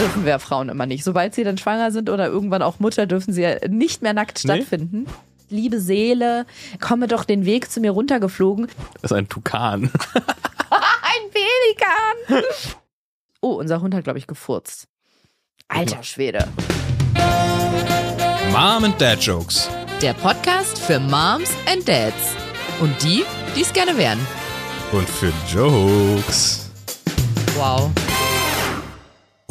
dürfen wir Frauen immer nicht. Sobald sie dann schwanger sind oder irgendwann auch Mutter, dürfen sie ja nicht mehr nackt Nee? stattfinden. Liebe Seele, komme doch den Weg zu mir runtergeflogen. Das ist ein Tukan. Ein Pelikan! Oh, unser Hund hat, glaube ich, gefurzt. Alter Schwede. Mom and Dad Jokes. Der Podcast für Moms and Dads. Und die, die es gerne wären. Und für Jokes. Wow.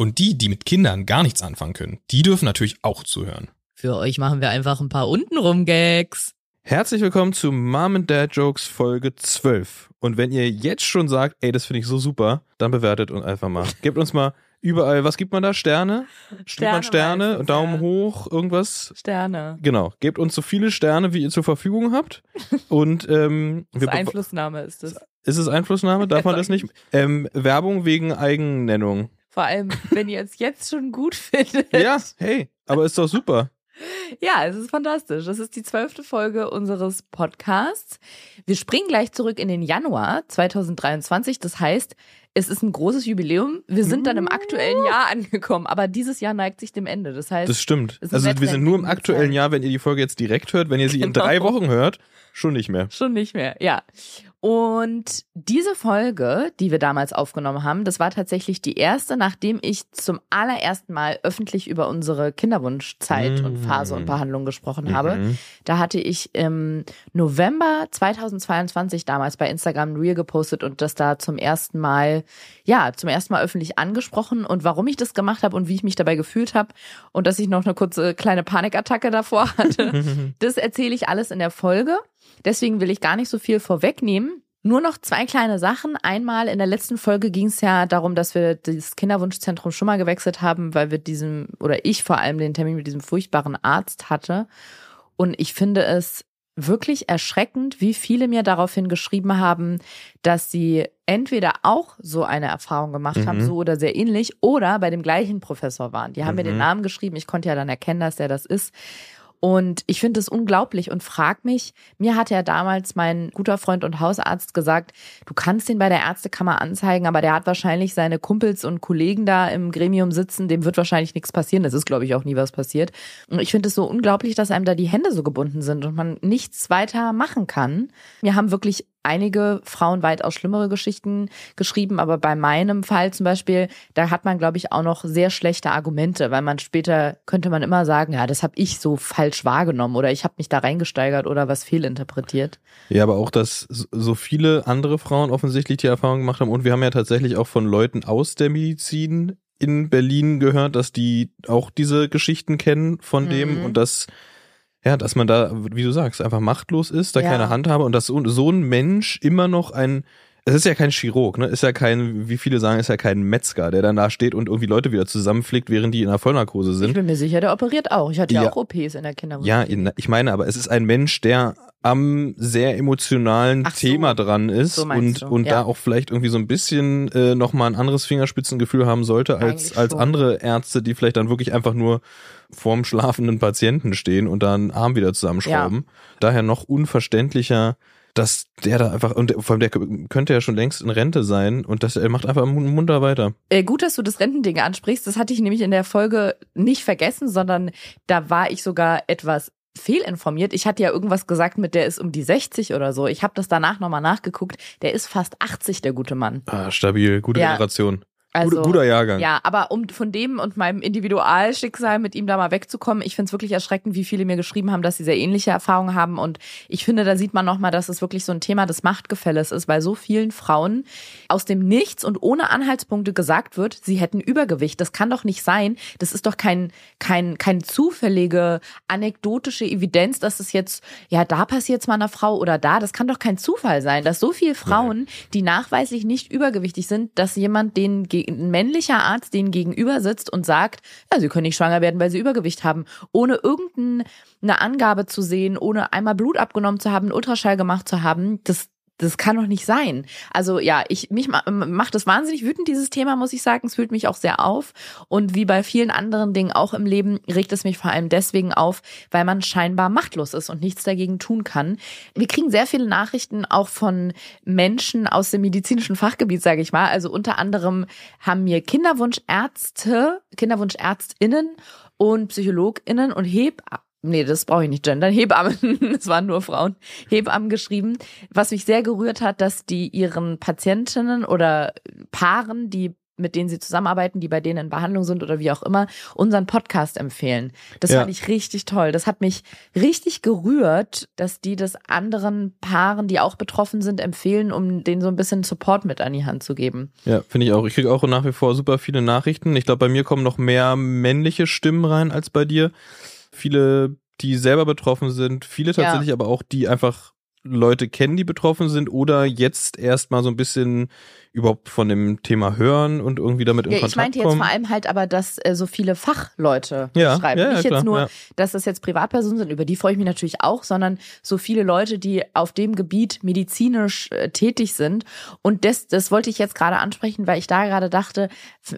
Und die, die mit Kindern gar nichts anfangen können, die dürfen natürlich auch zuhören. Für euch machen wir einfach ein paar untenrum Gags. Herzlich willkommen zu Mom and Dad Jokes Folge 12. Und wenn ihr jetzt schon sagt, ey, das finde ich so super, dann bewertet uns einfach mal. Gebt uns mal überall, was gibt man da? Sterne? Gibt man Sterne? meistens, Daumen ja. hoch, irgendwas? Sterne. Genau. Gebt uns so viele Sterne, wie ihr zur Verfügung habt. Und ähm, Das wir Einflussnahme ist es. ist es Einflussnahme? Darf man das nicht? Ähm, Werbung wegen Eigennennung. Vor allem, wenn ihr es jetzt schon gut findet. Ja, hey, aber ist doch super. Ja, es ist fantastisch. Das ist die zwölfte Folge unseres Podcasts. Wir springen gleich zurück in den Januar 2023. Das heißt, es ist ein großes Jubiläum. Wir sind dann im aktuellen Jahr angekommen, aber dieses Jahr neigt sich dem Ende. Das heißt, Das stimmt. Also wir sind nur im aktuellen Jahr, wenn ihr die Folge jetzt direkt hört. Wenn ihr sie in Genau. drei Wochen hört, schon nicht mehr. Schon nicht mehr, ja. Und diese Folge, die wir damals aufgenommen haben, das war tatsächlich die erste, nachdem ich zum allerersten Mal öffentlich über unsere Kinderwunschzeit und Mm. Phase und Behandlung gesprochen habe. Mhm. Da hatte ich im November 2022 damals bei Instagram Reel gepostet und das da zum ersten Mal, ja, zum ersten Mal öffentlich angesprochen und warum ich das gemacht habe und wie ich mich dabei gefühlt habe und dass ich noch eine kurze kleine Panikattacke davor hatte. Das erzähle ich alles in der Folge. Deswegen will ich gar nicht so viel vorwegnehmen. Nur noch zwei kleine Sachen. Einmal in der letzten Folge ging es ja darum, dass wir das Kinderwunschzentrum schon mal gewechselt haben, weil wir diesem, oder ich vor allem den Termin mit diesem furchtbaren Arzt hatte. Und ich finde es wirklich erschreckend, wie viele mir daraufhin geschrieben haben, dass sie entweder auch so eine Erfahrung gemacht haben, Mhm. so oder sehr ähnlich, oder bei dem gleichen Professor waren. Die haben mir den Mhm. Namen geschrieben. Ich konnte ja dann erkennen, dass der das ist. Und ich finde es unglaublich und frag mich, mir hat ja damals mein guter Freund und Hausarzt gesagt, du kannst ihn bei der Ärztekammer anzeigen, aber der hat wahrscheinlich seine Kumpels und Kollegen da im Gremium sitzen, dem wird wahrscheinlich nichts passieren. Das ist, glaube ich, auch nie was passiert. Und ich finde es so unglaublich, dass einem da die Hände so gebunden sind und man nichts weiter machen kann. Wir haben wirklich einige Frauen weitaus schlimmere Geschichten geschrieben, aber bei meinem Fall zum Beispiel, da hat man, glaube ich, auch noch sehr schlechte Argumente, weil man später könnte man immer sagen, ja, das habe ich so falsch wahrgenommen oder ich habe mich da reingesteigert oder was fehlinterpretiert. Ja, aber auch, dass so- viele andere Frauen offensichtlich die Erfahrung gemacht haben. Und wir haben ja tatsächlich auch von Leuten aus der Medizin in Berlin gehört, dass die auch diese Geschichten kennen von dem Mhm. und dass ja, dass man da, wie du sagst, einfach machtlos ist, da Ja. keine Handhabe und dass so, so ein Mensch immer noch ein es ist ja kein Chirurg, ne? Ist ja kein, wie viele sagen, ist ja kein Metzger, der dann da steht und irgendwie Leute wieder zusammenflickt, während die in einer Vollnarkose Ich sind. bin mir sicher, der operiert auch. Ich hatte ja, Ja. auch OPs in der Kinderwunsch. Ja, ich meine, aber es ist ein Mensch, der am sehr emotionalen Ach so. Thema dran ist So und, du, und ja. da auch vielleicht irgendwie so ein bisschen äh, nochmal ein anderes Fingerspitzengefühl haben sollte als, als andere Ärzte, die vielleicht dann wirklich einfach nur vorm schlafenden Patienten stehen und da einen Arm wieder zusammenschrauben. Daher noch unverständlicher, dass der da einfach, und vor allem der könnte ja schon längst in Rente sein und das, er macht einfach mun- munter weiter. Äh, gut, dass du das Rentending ansprichst. Das hatte ich nämlich in der Folge nicht vergessen, sondern da war ich sogar etwas fehlinformiert. Ich hatte ja irgendwas gesagt mit, der ist um die 60 oder so. Ich habe das danach nochmal nachgeguckt. Der ist fast 80, der gute Mann. Ah, stabil, gute Ja. Generation. Also, Guter, guter Jahrgang. Ja, aber um von dem und meinem Individualschicksal mit ihm da mal wegzukommen, ich finde es wirklich erschreckend, wie viele mir geschrieben haben, dass sie sehr ähnliche Erfahrungen haben. Und ich finde, da sieht man nochmal, dass es wirklich so ein Thema des Machtgefälles ist, weil so vielen Frauen aus dem Nichts und ohne Anhaltspunkte gesagt wird, sie hätten Übergewicht. Das kann doch nicht sein. Das ist doch kein, kein, kein zufällige, anekdotische Evidenz, dass es jetzt, ja, da passiert es mal einer Frau oder da. Das kann doch kein Zufall sein, dass so viele Frauen, die nachweislich nicht übergewichtig sind, dass jemand den ein männlicher Arzt denen gegenüber sitzt und sagt, ja, sie können nicht schwanger werden, weil sie Übergewicht haben, ohne irgendeine Angabe zu sehen, ohne einmal Blut abgenommen zu haben, einen Ultraschall gemacht zu haben, das das kann doch nicht sein. Also ja, ich mich macht das wahnsinnig wütend dieses Thema, muss ich sagen. Es fühlt mich auch sehr auf und wie bei vielen anderen Dingen auch im Leben regt es mich vor allem deswegen auf, weil man scheinbar machtlos ist und nichts dagegen tun kann. Wir kriegen sehr viele Nachrichten auch von Menschen aus dem medizinischen Fachgebiet, sage ich mal. Also unter anderem haben mir Kinderwunschärzte, Kinderwunschärztinnen und PsychologInnen und Heb nee, das brauche ich nicht gendern, Hebammen, es waren nur Frauen, Hebammen geschrieben, was mich sehr gerührt hat, dass die ihren Patientinnen oder Paaren, die mit denen sie zusammenarbeiten, die bei denen in Behandlung sind oder wie auch immer, unseren Podcast empfehlen. Das ja. fand ich richtig toll. Das hat mich richtig gerührt, dass die das anderen Paaren, die auch betroffen sind, empfehlen, um denen so ein bisschen Support mit an die Hand zu geben. Ja, finde ich auch. Ich kriege auch nach wie vor super viele Nachrichten. Ich glaube, bei mir kommen noch mehr männliche Stimmen rein als bei dir viele, die selber betroffen sind, viele tatsächlich ja. aber auch, die einfach Leute kennen, die betroffen sind oder jetzt erst mal so ein bisschen überhaupt von dem Thema hören und irgendwie damit in ja, Kontakt kommen. Ich meinte jetzt vor allem halt aber, dass äh, so viele Fachleute ja, schreiben. Ja, Nicht klar, jetzt nur, dass das jetzt Privatpersonen sind, über die freue ich mich natürlich auch, sondern so viele Leute, die auf dem Gebiet medizinisch äh, tätig sind. Und das, das wollte ich jetzt gerade ansprechen, weil ich da gerade dachte,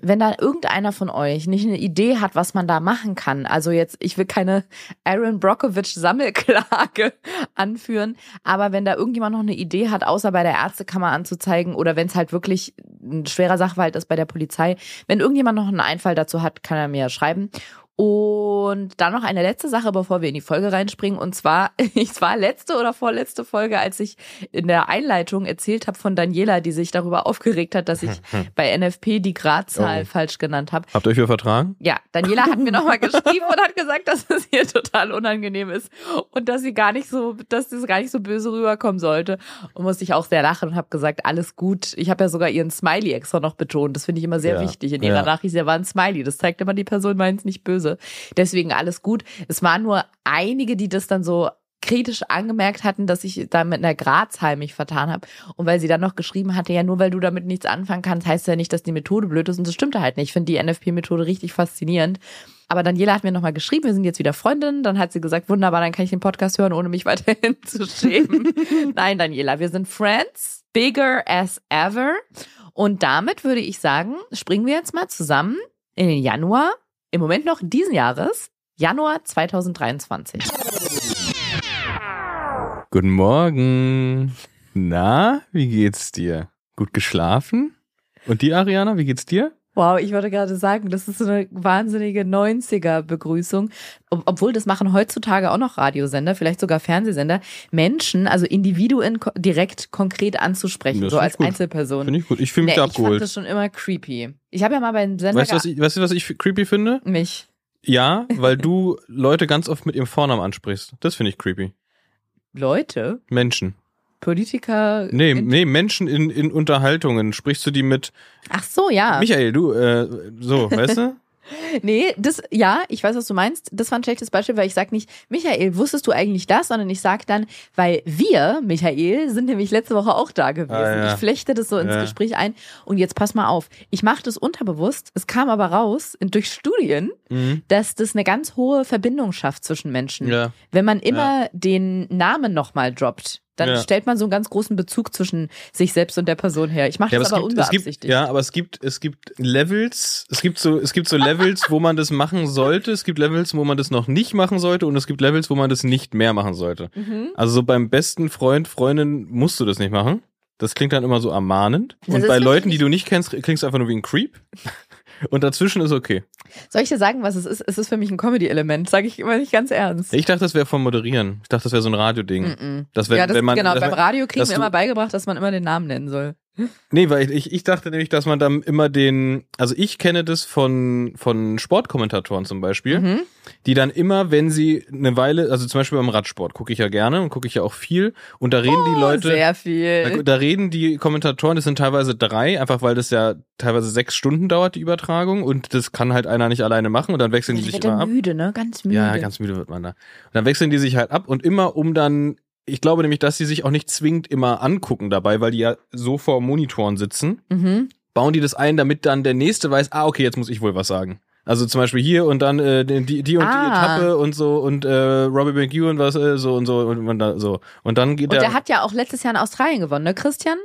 wenn da irgendeiner von euch nicht eine Idee hat, was man da machen kann, also jetzt, ich will keine Aaron Brockovich Sammelklage anführen, aber wenn da irgendjemand noch eine Idee hat, außer bei der Ärztekammer anzuzeigen oder wenn es halt wirklich wirklich ein schwerer Sachverhalt ist bei der Polizei. Wenn irgendjemand noch einen Einfall dazu hat, kann er mir schreiben. Und dann noch eine letzte Sache, bevor wir in die Folge reinspringen. Und zwar, ich war letzte oder vorletzte Folge, als ich in der Einleitung erzählt habe von Daniela, die sich darüber aufgeregt hat, dass ich bei NFP die Gradzahl oh. falsch genannt habe. Habt ihr euch wieder vertragen? Ja, Daniela hat mir nochmal geschrieben und hat gesagt, dass es ihr total unangenehm ist und dass sie gar nicht so, dass das gar nicht so böse rüberkommen sollte. Und musste ich auch sehr lachen und habe gesagt, alles gut. Ich habe ja sogar ihren Smiley extra noch betont. Das finde ich immer sehr ja. wichtig. In ihrer ja. Nachricht, sie war ein Smiley. Das zeigt immer, die Person meint es nicht böse böse. Deswegen alles gut. Es waren nur einige, die das dann so kritisch angemerkt hatten, dass ich da mit einer Grazheim mich vertan habe. Und weil sie dann noch geschrieben hatte, ja, nur weil du damit nichts anfangen kannst, heißt ja nicht, dass die Methode blöd ist. Und das stimmte halt nicht. Ich finde die NFP-Methode richtig faszinierend. Aber Daniela hat mir nochmal geschrieben, wir sind jetzt wieder Freundinnen. Dann hat sie gesagt, wunderbar, dann kann ich den Podcast hören, ohne mich weiterhin zu schämen. Nein, Daniela, wir sind Friends, bigger as ever. Und damit würde ich sagen, springen wir jetzt mal zusammen in den Januar im Moment noch diesen Jahres, Januar 2023. Guten Morgen. Na, wie geht's dir? Gut geschlafen? Und die Ariana, wie geht's dir? Wow, ich wollte gerade sagen, das ist so eine wahnsinnige 90er-Begrüßung. Obwohl das machen heutzutage auch noch Radiosender, vielleicht sogar Fernsehsender, Menschen, also Individuen direkt konkret anzusprechen, so als Einzelperson. Finde ich gut. Ich fühle mich nee, da abgeholt. Ich fand das schon immer creepy. Ich habe ja mal beim Sender. Weißt du, was ich, weißt du, was ich creepy finde? Mich. Ja, weil du Leute ganz oft mit ihrem Vornamen ansprichst. Das finde ich creepy. Leute? Menschen. Politiker. Nee, nee, Menschen in, in Unterhaltungen. Sprichst du die mit? Ach so, ja. Michael, du, äh, so, weißt du? Nee, das, ja, ich weiß, was du meinst. Das war ein schlechtes Beispiel, weil ich sag nicht, Michael, wusstest du eigentlich das? Sondern ich sag dann, weil wir, Michael, sind nämlich letzte Woche auch da gewesen. Ah, ja. Ich flechte das so ins ja. Gespräch ein. Und jetzt pass mal auf. Ich mache das unterbewusst. Es kam aber raus durch Studien, mhm. dass das eine ganz hohe Verbindung schafft zwischen Menschen. Ja. Wenn man immer den Namen nochmal droppt. Dann ja. stellt man so einen ganz großen Bezug zwischen sich selbst und der Person her. Ich mache ja, das aber, aber gibt, unbeabsichtigt. Gibt, ja, aber es gibt es gibt Levels, es gibt so es gibt so Levels, wo man das machen sollte, es gibt Levels, wo man das noch nicht machen sollte und es gibt Levels, wo man das nicht mehr machen sollte. Mhm. Also so beim besten Freund, Freundin musst du das nicht machen. Das klingt dann immer so ermahnend. Und bei Leuten, die du nicht kennst, klingst du einfach nur wie ein Creep. Und dazwischen ist okay. Soll ich dir sagen, was es ist? Es ist für mich ein Comedy-Element, sage ich immer nicht ganz ernst. Ich dachte, das wäre vom Moderieren. Ich dachte, das wäre so ein Radioding. Mm -mm. Das wär, ja, das, wenn man, genau, beim Radio kriegen wir immer beigebracht, dass man immer den Namen nennen soll. Nee, weil ich, ich dachte nämlich, dass man dann immer den, also ich kenne das von, von Sportkommentatoren zum Beispiel, mhm. die dann immer, wenn sie eine Weile, also zum Beispiel beim Radsport gucke ich ja gerne und gucke ich ja auch viel und da reden oh, die Leute. Sehr viel. Da, da, reden die Kommentatoren, das sind teilweise drei, einfach weil das ja teilweise sechs Stunden dauert, die Übertragung und das kann halt einer nicht alleine machen und dann wechseln die sich immer ab. müde, ne? Ganz müde. Ja, ganz müde wird man da. Und dann wechseln die sich halt ab und immer um dann ich glaube nämlich, dass sie sich auch nicht zwingend immer angucken dabei, weil die ja so vor Monitoren sitzen. Mhm. Bauen die das ein, damit dann der nächste weiß, ah, okay, jetzt muss ich wohl was sagen. Also zum Beispiel hier und dann äh, die, die und Ah. die Etappe und so und äh, Robbie McEwen was äh, so und so und, und da, so. Und dann geht Und der, der hat ja auch letztes Jahr in Australien gewonnen, ne, Christian?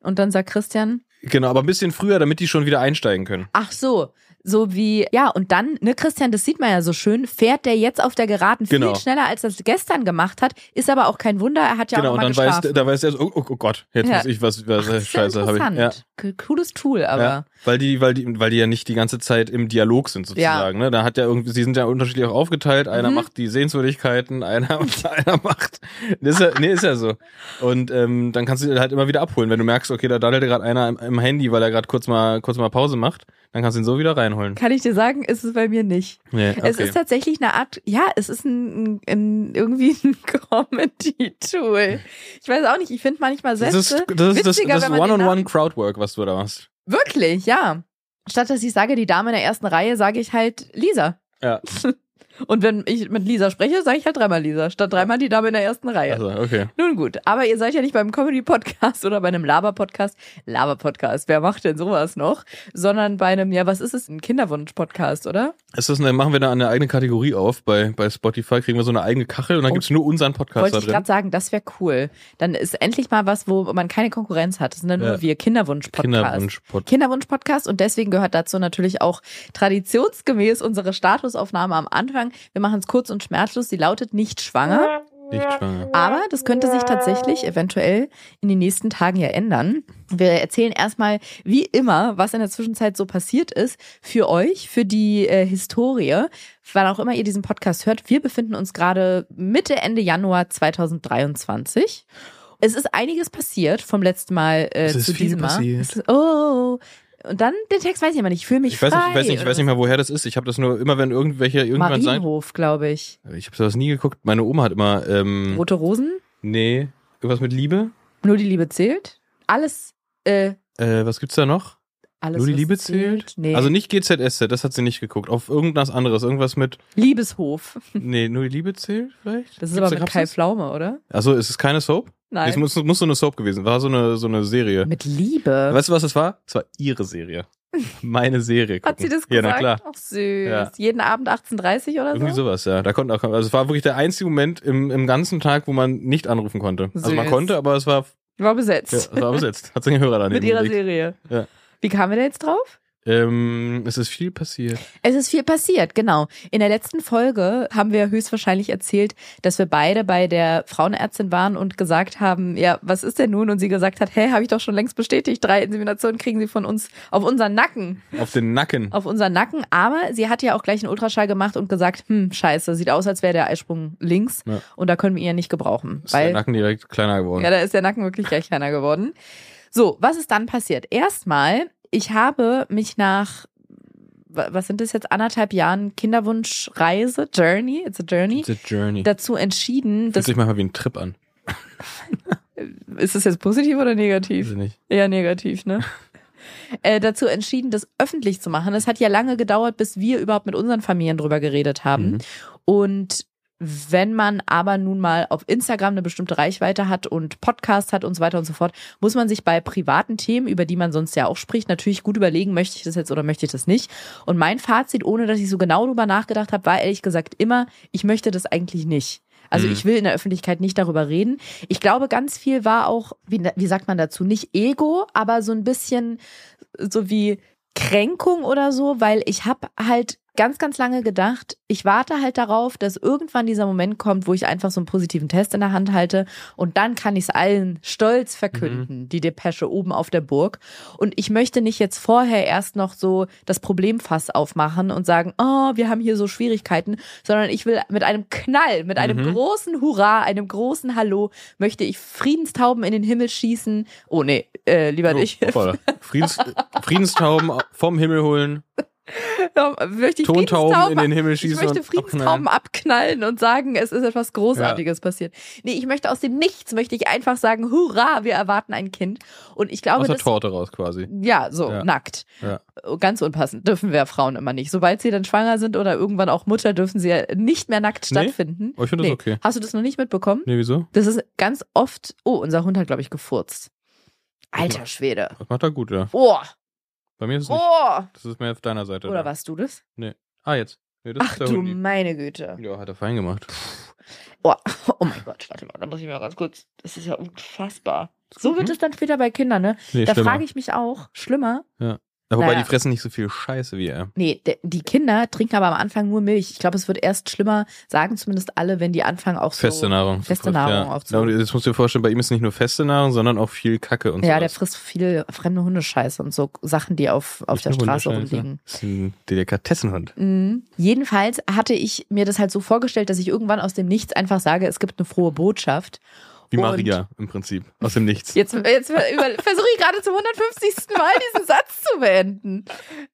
Und dann sagt Christian, genau, aber ein bisschen früher, damit die schon wieder einsteigen können. ach so, so wie, ja, und dann, ne, Christian, das sieht man ja so schön, fährt der jetzt auf der Geraden Genau. viel schneller, als er es gestern gemacht hat, ist aber auch kein Wunder, er hat ja genau, auch und noch mal dann weiß, da weiß er so, oh, oh, oh Gott, jetzt Ja. muss ich was, was Ach, ja Scheiße habe ich. Ja. Cooles Tool, aber. Ja, weil die, weil die, weil die ja nicht die ganze Zeit im Dialog sind sozusagen. Ne? Da hat ja irgendwie, sie sind ja unterschiedlich auch aufgeteilt. Einer Mhm. macht die Sehenswürdigkeiten, einer, einer macht. Ist ja, nee, ist ja so. Und ähm, dann kannst du halt immer wieder abholen, wenn du merkst, okay, da daddelt gerade einer im, im Handy, weil er gerade kurz mal, kurz mal Pause macht, dann kannst du ihn so wieder reinholen. Kann ich dir sagen, ist es bei mir nicht. Nee, okay. Es ist tatsächlich eine Art, ja, es ist ein, ein irgendwie ein Comedy-Tool. Ich weiß auch nicht, ich finde manchmal das Sätze ist das, ist das, witziger, das wenn man den One-on-One Crowdwork, was du da machst. Wirklich, ja. Statt dass ich sage, die Dame in der ersten Reihe, sage ich halt Lisa. Ja. Und wenn ich mit Lisa spreche, sage ich halt dreimal Lisa, statt dreimal die Dame in der ersten Reihe. Also, okay. Nun gut, aber ihr seid ja nicht beim Comedy-Podcast oder bei einem Laber-Podcast. Laber-Podcast, wer macht denn sowas noch? Sondern bei einem, ja, was ist es? Ein Kinderwunsch-Podcast, oder? Ist das eine, machen wir da eine eigene Kategorie auf bei, bei Spotify, kriegen wir so eine eigene Kachel und dann Oh. gibt's nur unseren Podcast Wollte da ich drin. gerade sagen, das wäre cool. Dann ist endlich mal was, wo man keine Konkurrenz hat. Das sind dann nur Ja. wir Kinderwunsch-Podcast. Kinderwunsch-Podcast. Kinderwunsch-Podcast und deswegen gehört dazu natürlich auch traditionsgemäß unsere Statusaufnahme am Anfang. Wir machen es kurz und schmerzlos. Sie lautet nicht schwanger. Nicht schwanger. Aber das könnte sich tatsächlich eventuell in den nächsten Tagen ja ändern. Wir erzählen erstmal, wie immer, was in der Zwischenzeit so passiert ist, für euch, für die äh, Historie, wann auch immer ihr diesen Podcast hört. Wir befinden uns gerade Mitte, Ende Januar 2023. Es ist einiges passiert vom letzten Mal äh, Es ist zu viel diesem Mal. passiert. Es ist, oh. Und dann den Text weiß ich immer nicht. Ich fühle mich Ich weiß nicht, ich frei weiß nicht, ich weiß nicht mal, woher das ist. Ich habe das nur immer, wenn irgendwelche irgendjemand sagt. Marienhof, glaube ich. Ich habe sowas nie geguckt. Meine Oma hat immer, ähm, Rote Rosen. nee, irgendwas mit Liebe. Nur die Liebe zählt. Alles, äh, Äh, was gibt's da noch? alles Nur die Liebe zählt? Nee. Also nicht GZSZ, das hat sie nicht geguckt. Auf irgendwas anderes, irgendwas mit, Liebeshof. nee, nur die Liebe zählt vielleicht? Das ist Gibt's aber mit Kai? Pflaume, oder? Achso, ist es keine Soap? Nein. Es muss, muss so eine Soap gewesen. War so eine, so eine Serie. mit Liebe. Weißt du, was es war? Es war ihre Serie. Meine Serie. Hat sie gucken. das gesagt? Ja, na klar. Ach süß. Ja. Jeden Abend 18.30 oder Irgendwie so? sowas, ja. Da konnte auch, also es war wirklich der einzige Moment im, im ganzen Tag, wo man nicht anrufen konnte. Also man Süß. konnte, aber es war, War besetzt. ja, es war besetzt. Hat seine Hörer daneben mit ihrer gelegt. Serie. Ja. Wie kamen wir da jetzt drauf? Ähm, es ist viel passiert. Es ist viel passiert, genau. In der letzten Folge haben wir höchstwahrscheinlich erzählt, dass wir beide bei der Frauenärztin waren und gesagt haben, ja, was ist denn nun? Und sie gesagt hat, hä, habe ich doch schon längst bestätigt, drei Inseminationen kriegen sie von uns auf unseren Nacken. Auf den Nacken. auf unseren Nacken, aber sie hat ja auch gleich einen Ultraschall gemacht und gesagt, hm, scheiße, sieht aus, als wäre der Eisprung links Ja. und da können wir ihn ja nicht gebrauchen. Ist der Weil, Nacken direkt kleiner geworden. ja, da ist der Nacken wirklich gleich kleiner geworden. So, was ist dann passiert? Erstmal, ich habe mich nach, wa- was sind das jetzt, anderthalb Jahren Kinderwunschreise, Journey, it's a Journey, It's a journey. dazu entschieden, Fühlt das, sich manchmal wie ein Trip an. ist das jetzt positiv oder Weiß negativ? ich nicht. Eher negativ, ne? äh, dazu entschieden, das öffentlich zu machen. Es hat ja lange gedauert, bis wir überhaupt mit unseren Familien drüber geredet haben. Mhm. Und wenn man aber nun mal auf Instagram eine bestimmte Reichweite hat und Podcast hat und so weiter und so fort, muss man sich bei privaten Themen, über die man sonst ja auch spricht, natürlich gut überlegen, möchte ich das jetzt oder möchte ich das nicht. Und mein Fazit, ohne dass ich so genau drüber nachgedacht habe, war ehrlich gesagt immer, ich möchte das eigentlich nicht. Also Mhm. ich will in der Öffentlichkeit nicht darüber reden. Ich glaube, ganz viel war auch, wie, wie sagt man dazu, nicht Ego, aber so ein bisschen so wie Kränkung oder so, weil ich habe halt ganz, ganz lange gedacht, ich warte halt darauf, dass irgendwann dieser Moment kommt, wo ich einfach so einen positiven Test in der Hand halte und dann kann ich es allen stolz verkünden, die Depesche oben auf der Burg. Und ich möchte nicht jetzt vorher erst noch so das Problemfass aufmachen und sagen, oh, wir haben hier so Schwierigkeiten, sondern ich will mit einem Knall, mit einem Mhm. großen Hurra, einem großen Hallo, möchte ich Friedenstauben in den Himmel schießen. Oh nee, äh, lieber Oh, nicht. Friedens, Friedenstauben vom Himmel holen, Ja, möchte ich Tontauben in den Himmel Ich schießen möchte und Friedenstauben abknallen und sagen, es ist etwas Großartiges passiert. Nee, ich möchte aus dem Nichts, möchte ich einfach sagen, hurra, wir erwarten ein Kind. Und ich glaube, aus der das, Torte raus quasi. ja, so, Ja. nackt. Ja. Ganz unpassend. Dürfen wir Frauen immer nicht. Sobald sie dann schwanger sind oder irgendwann auch Mutter, dürfen sie ja nicht mehr nackt Nee? stattfinden. Oh, ich finde das Nee. okay. Hast du das noch nicht mitbekommen? Nee, wieso? Das ist ganz oft, oh, unser Hund hat, glaube ich, gefurzt. Alter Schwede. Das macht er gut, ja. Oh, Bei mir ist es nicht. Oh! Das ist mehr auf deiner Seite. Oder da. warst du das? Ah, jetzt. Nee, das Ach ist der du Hundi. meine Güte. Ja, hat er fein gemacht. Oh, oh mein Gott, warte mal, da muss ich mal ganz kurz. Das ist ja unfassbar. So wird Mhm. es dann später bei Kindern, ne? Nee, Da frage ich mich auch, schlimmer? Ja, wobei Naja. die fressen nicht so viel Scheiße wie er. Nee, de- die Kinder trinken aber am Anfang nur Milch. Ich glaube, es wird erst schlimmer, sagen zumindest alle, wenn die anfangen auch so. Feste Nahrung. feste Nahrung auch zu- Ja, jetzt musst du dir vorstellen, bei ihm ist nicht nur feste Nahrung, sondern auch viel Kacke und so. Ja, der frisst viel fremde Hundescheiße und so Sachen, die auf, auf der Straße rumliegen. Das ist ein Delikatessenhund. Mhm. Jedenfalls hatte ich mir das halt so vorgestellt, dass ich irgendwann aus dem Nichts einfach sage, es gibt eine frohe Botschaft. Wie Und- Maria im Prinzip. Aus dem Nichts. Jetzt, jetzt versuche ich gerade zum 150. Mal diesen Satz zu beenden.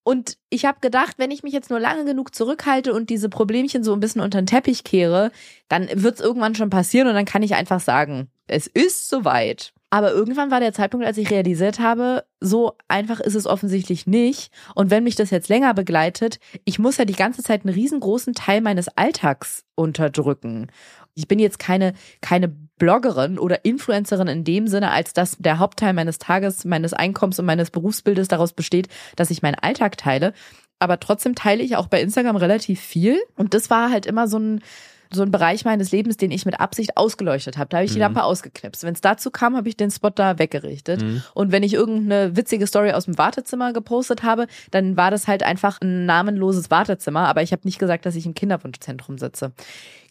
Und ich habe gedacht, wenn ich mich jetzt nur lange genug zurückhalte und diese Problemchen so ein bisschen unter den Teppich kehre, dann wird es irgendwann schon passieren und dann kann ich einfach sagen, es ist soweit. Aber irgendwann war der Zeitpunkt, als ich realisiert habe, so einfach ist es offensichtlich nicht. Und wenn mich das jetzt länger begleitet, ich muss ja die ganze Zeit einen riesengroßen Teil meines Alltags unterdrücken. Ich bin jetzt keine, keine Bloggerin oder Influencerin in dem Sinne, als dass der Hauptteil meines Tages, meines Einkommens und meines Berufsbildes daraus besteht, dass ich meinen Alltag teile. Aber trotzdem teile ich auch bei Instagram relativ viel. Und das war halt immer so ein, so ein Bereich meines Lebens, den ich mit Absicht ausgeleuchtet habe. Da habe ich die Mhm. Lampe ausgeknipst. Wenn es dazu kam, habe ich den Spot da weggerichtet. Mhm. Und wenn ich irgendeine witzige Story aus dem Wartezimmer gepostet habe, dann war das halt einfach ein namenloses Wartezimmer. Aber ich habe nicht gesagt, dass ich im Kinderwunschzentrum sitze.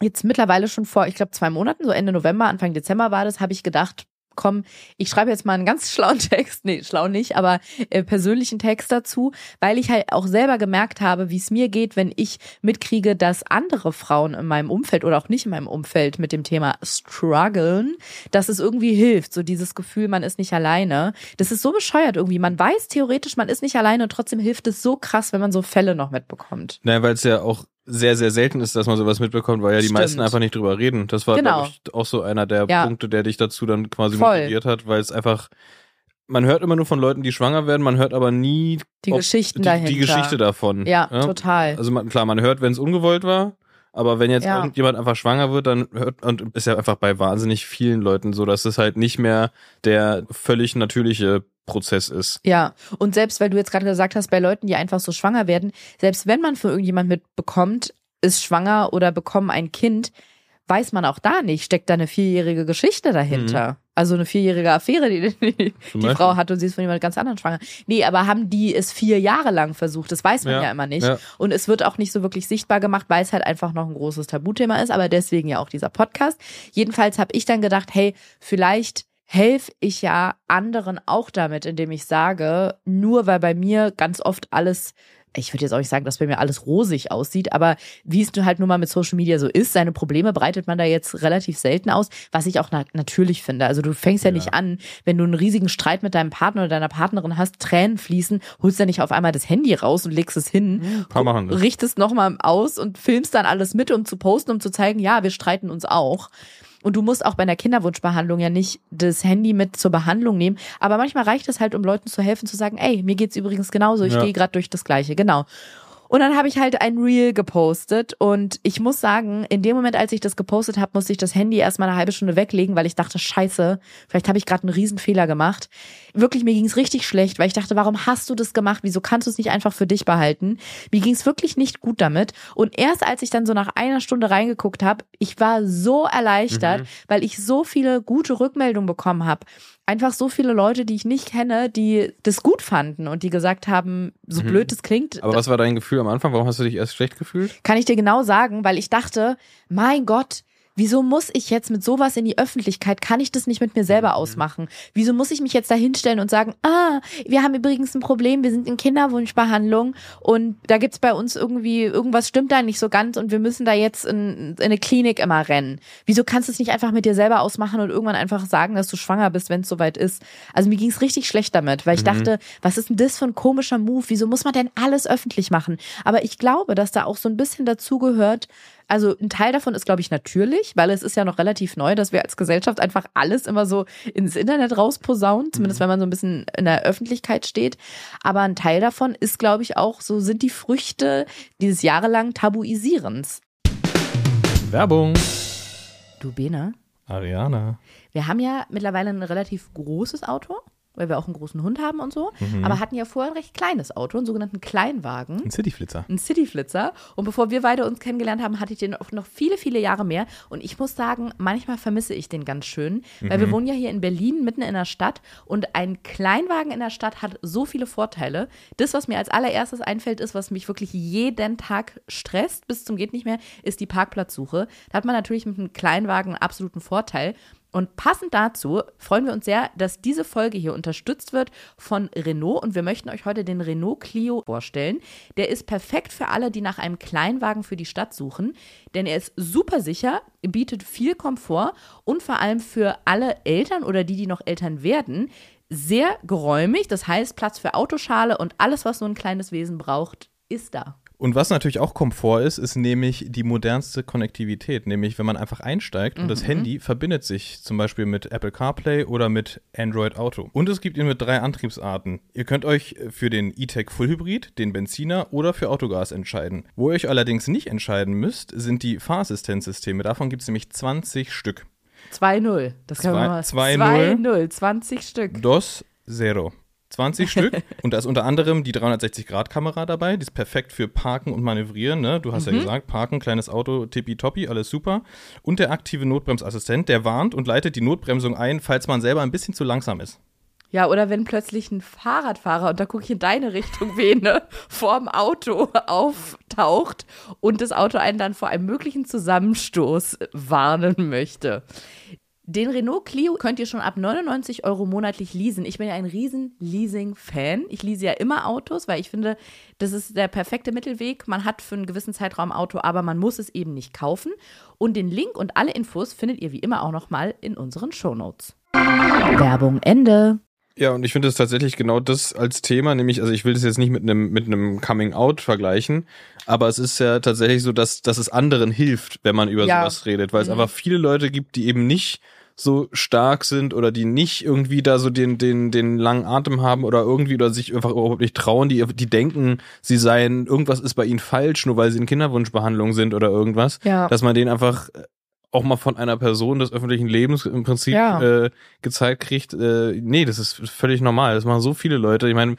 Jetzt mittlerweile schon vor, ich glaube, zwei Monaten, so Ende November, Anfang Dezember war das, habe ich gedacht, komm, ich schreibe jetzt mal einen ganz schlauen Text, nee, schlau nicht, aber äh, persönlichen Text dazu, weil ich halt auch selber gemerkt habe, wie es mir geht, wenn ich mitkriege, dass andere Frauen in meinem Umfeld oder auch nicht in meinem Umfeld mit dem Thema strugglen, dass es irgendwie hilft, so dieses Gefühl, man ist nicht alleine. Das ist so bescheuert irgendwie. Man weiß theoretisch, man ist nicht alleine und trotzdem hilft es so krass, wenn man so Fälle noch mitbekommt. Naja, weil es ja auch sehr, sehr selten ist, dass man sowas mitbekommt, weil ja die Stimmt. meisten einfach nicht drüber reden. Das war, Genau. glaube ich, auch so einer der Ja. Punkte, der dich dazu dann quasi Voll. motiviert hat, weil es einfach, man hört immer nur von Leuten, die schwanger werden, man hört aber nie Die ob- Geschichten die, dahinter. die Geschichte davon. Ja, total. Also man, klar, man hört, wenn es ungewollt war, aber wenn jetzt Ja. irgendjemand einfach schwanger wird, dann hört, und ist ja einfach bei wahnsinnig vielen Leuten so, dass es halt nicht mehr der völlig natürliche Prozess ist. Ja, und selbst weil du jetzt gerade gesagt hast, bei Leuten, die einfach so schwanger werden, selbst wenn man für irgendjemand mitbekommt, ist schwanger oder bekommen ein Kind, weiß man auch da nicht, steckt da eine vierjährige Geschichte dahinter. Also eine vierjährige Affäre, die die, die. Frau hat und sie ist von jemand ganz anderem schwanger. Nee, aber haben die es vier Jahre lang versucht? Das weiß man ja, Ja, immer nicht. ja. Und es wird auch nicht so wirklich sichtbar gemacht, weil es halt einfach noch ein großes Tabuthema ist, aber deswegen ja auch dieser Podcast. Jedenfalls habe ich dann gedacht, hey, vielleicht helfe ich ja anderen auch damit, indem ich sage, nur weil bei mir ganz oft alles ich würde jetzt auch nicht sagen, dass bei mir alles rosig aussieht, aber wie es halt nun mal mit Social Media so ist, seine Probleme breitet man da jetzt relativ selten aus, was ich auch na natürlich finde. Also du fängst ja, Ja. nicht an, wenn du einen riesigen Streit mit deinem Partner oder deiner Partnerin hast, Tränen fließen, holst ja nicht auf einmal das Handy raus und legst es hin, das. richtest nochmal aus und filmst dann alles mit, um zu posten, um zu zeigen, ja, wir streiten uns auch. Und du musst auch bei einer Kinderwunschbehandlung ja nicht das Handy mit zur Behandlung nehmen. Aber manchmal reicht es halt, um Leuten zu helfen, zu sagen, ey, mir geht's übrigens genauso, ich Ja. gehe gerade durch das Gleiche. Genau. Und dann habe ich halt ein Reel gepostet und ich muss sagen, in dem Moment, als ich das gepostet habe, musste ich das Handy erstmal eine halbe Stunde weglegen, weil ich dachte, scheiße, vielleicht habe ich gerade einen Riesenfehler gemacht. Wirklich, mir ging es richtig schlecht, weil ich dachte, warum hast du das gemacht? Wieso kannst du es nicht einfach für dich behalten? Mir ging es wirklich nicht gut damit. Und erst als ich dann so nach einer Stunde reingeguckt habe, ich war so erleichtert, Mhm. weil ich so viele gute Rückmeldungen bekommen habe. Einfach so viele Leute, die ich nicht kenne, die das gut fanden und die gesagt haben, so Mhm. blöd das klingt, Aber was war dein Gefühl am Anfang? Warum hast du dich erst schlecht gefühlt? kann ich dir genau sagen, weil ich dachte, mein Gott, wieso muss ich jetzt mit sowas in die Öffentlichkeit? Kann ich das nicht mit mir selber ausmachen? Wieso muss ich mich jetzt da hinstellen und sagen, ah, wir haben übrigens ein Problem, wir sind in Kinderwunschbehandlung und da gibt's bei uns irgendwie, irgendwas stimmt da nicht so ganz und wir müssen da jetzt in, in eine Klinik immer rennen. Wieso kannst du es nicht einfach mit dir selber ausmachen und irgendwann einfach sagen, dass du schwanger bist, wenn es soweit ist? Also mir ging's richtig schlecht damit, weil ich dachte, was ist denn das für ein komischer Move? Wieso muss man denn alles öffentlich machen? Aber ich glaube, dass da auch so ein bisschen dazugehört, also ein Teil davon ist, glaube ich, natürlich, weil es ist ja noch relativ neu, dass wir als Gesellschaft einfach alles immer so ins Internet rausposaunen, zumindest wenn man so ein bisschen in der Öffentlichkeit steht. Aber ein Teil davon ist, glaube ich, auch so, sind die Früchte dieses jahrelangen Tabuisierens. Werbung. Du Bene, Ariana. wir haben ja mittlerweile ein relativ großes Auto. Weil wir auch einen großen Hund haben und so, mhm. aber hatten ja vorher ein recht kleines Auto, einen sogenannten Kleinwagen. Ein Cityflitzer. Ein Cityflitzer. Und bevor wir beide uns kennengelernt haben, hatte ich den auch noch viele, viele Jahre mehr. Und ich muss sagen, manchmal vermisse ich den ganz schön, weil mhm. wir wohnen ja hier in Berlin, mitten in der Stadt. Und ein Kleinwagen in der Stadt hat so viele Vorteile. Das, was mir als allererstes einfällt, ist, was mich wirklich jeden Tag stresst, bis zum geht nicht mehr, ist die Parkplatzsuche. Da hat man natürlich mit einem Kleinwagen einen absoluten Vorteil. Und passend dazu freuen wir uns sehr, dass diese Folge hier unterstützt wird von Renault und wir möchten euch heute den Renault Clio vorstellen. Der ist perfekt für alle, die nach einem Kleinwagen für die Stadt suchen, denn er ist super sicher, bietet viel Komfort und vor allem für alle Eltern oder die, die noch Eltern werden, sehr geräumig. Das heißt, Platz für Autoschale und alles, was so ein kleines Wesen braucht, ist da. Und was natürlich auch Komfort ist, ist nämlich die modernste Konnektivität. Nämlich, wenn man einfach einsteigt mhm. und das mhm. Handy verbindet sich zum Beispiel mit Apple CarPlay oder mit Android Auto. Und es gibt ihn mit drei Antriebsarten. Ihr könnt euch für den E-Tech Full Hybrid, den Benziner oder für Autogas entscheiden. Wo ihr euch allerdings nicht entscheiden müsst, sind die Fahrassistenzsysteme. Davon gibt es nämlich 20 Stück. 2-0. Das können wir mal. 2-0. 20 Stück. Dos Zero. 20 Stück. Und da ist unter anderem die 360-Grad-Kamera dabei. Die ist perfekt für Parken und Manövrieren. Ne? Du hast mhm. ja gesagt, Parken, kleines Auto, tippitoppi, alles super. Und der aktive Notbremsassistent, der warnt und leitet die Notbremsung ein, falls man selber ein bisschen zu langsam ist. Ja, oder wenn plötzlich ein Fahrradfahrer, und da gucke ich in deine Richtung, Vene, vorm Auto auftaucht und das Auto einen dann vor einem möglichen Zusammenstoß warnen möchte. Den Renault Clio könnt ihr schon ab 99 Euro monatlich leasen. Ich bin ja ein riesen Leasing-Fan. Ich lease ja immer Autos, weil ich finde, das ist der perfekte Mittelweg. Man hat für einen gewissen Zeitraum Auto, aber man muss es eben nicht kaufen. Und den Link und alle Infos findet ihr wie immer auch nochmal in unseren Shownotes. Werbung Ende. Ja, und ich finde es tatsächlich genau das als Thema, nämlich, also ich will das jetzt nicht mit einem mit einem Coming Out vergleichen, aber es ist ja tatsächlich so, dass, dass es anderen hilft, wenn man über ja. sowas redet, weil es mhm. einfach viele Leute gibt, die eben nicht so stark sind oder die nicht irgendwie da so den, den, den langen Atem haben oder irgendwie oder sich einfach überhaupt nicht trauen, die, die denken, sie seien, irgendwas ist bei ihnen falsch, nur weil sie in Kinderwunschbehandlung sind oder irgendwas, ja. dass man denen einfach auch mal von einer Person des öffentlichen Lebens im Prinzip ja. äh, gezeigt kriegt, äh, nee, das ist völlig normal. Das machen so viele Leute. Ich meine,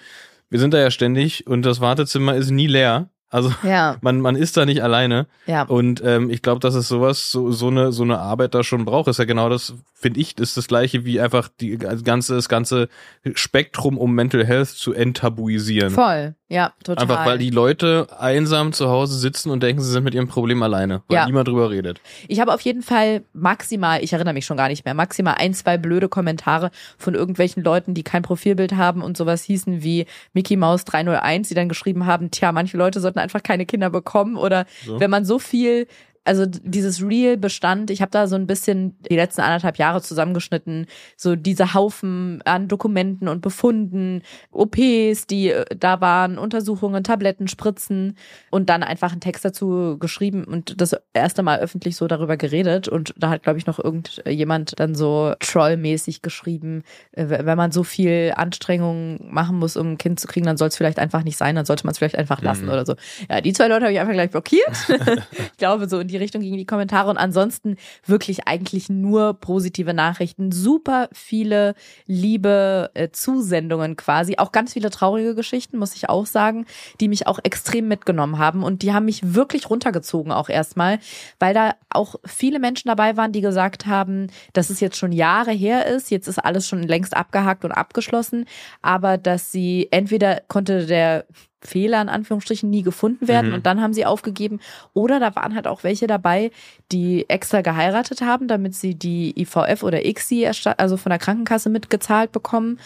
wir sind da ja ständig und das Wartezimmer ist nie leer. Also ja. man, man ist da nicht alleine. Ja. Und ähm, ich glaube, dass es sowas, so, so, eine, so eine Arbeit da schon braucht. Ist ja genau das, finde ich, ist das gleiche wie einfach die ganze, das ganze Spektrum um Mental Health zu enttabuisieren. Voll, ja, total. Einfach weil die Leute einsam zu Hause sitzen und denken, sie sind mit ihrem Problem alleine, weil ja. niemand drüber redet. Ich habe auf jeden Fall maximal, ich erinnere mich schon gar nicht mehr, maximal ein, zwei blöde Kommentare von irgendwelchen Leuten, die kein Profilbild haben und sowas hießen wie Mickey Mouse 301, die dann geschrieben haben, tja, manche Leute sollten einfach keine Kinder bekommen oder so. wenn man so viel also dieses Real bestand, ich habe da so ein bisschen die letzten anderthalb Jahre zusammengeschnitten, so diese Haufen an Dokumenten und Befunden, OPs, die äh, da waren, Untersuchungen, Tabletten, Spritzen und dann einfach einen Text dazu geschrieben und das erste Mal öffentlich so darüber geredet und da hat glaube ich noch irgendjemand dann so trollmäßig geschrieben, äh, wenn man so viel Anstrengung machen muss, um ein Kind zu kriegen, dann soll es vielleicht einfach nicht sein, dann sollte man es vielleicht einfach lassen mhm. oder so. Ja, die zwei Leute habe ich einfach gleich blockiert. ich glaube so in die die Richtung gegen die Kommentare. Und ansonsten wirklich eigentlich nur positive Nachrichten. Super viele liebe äh, Zusendungen quasi, auch ganz viele traurige Geschichten, muss ich auch sagen, die mich auch extrem mitgenommen haben. Und die haben mich wirklich runtergezogen auch erstmal, weil da auch viele Menschen dabei waren, die gesagt haben, dass es jetzt schon Jahre her ist, jetzt ist alles schon längst abgehakt und abgeschlossen, aber dass sie entweder konnte der Fehler in Anführungsstrichen nie gefunden werden mhm. und dann haben sie aufgegeben. Oder da waren halt auch welche dabei, die extra geheiratet haben, damit sie die IVF oder ICSI, also von der Krankenkasse mitgezahlt bekommen,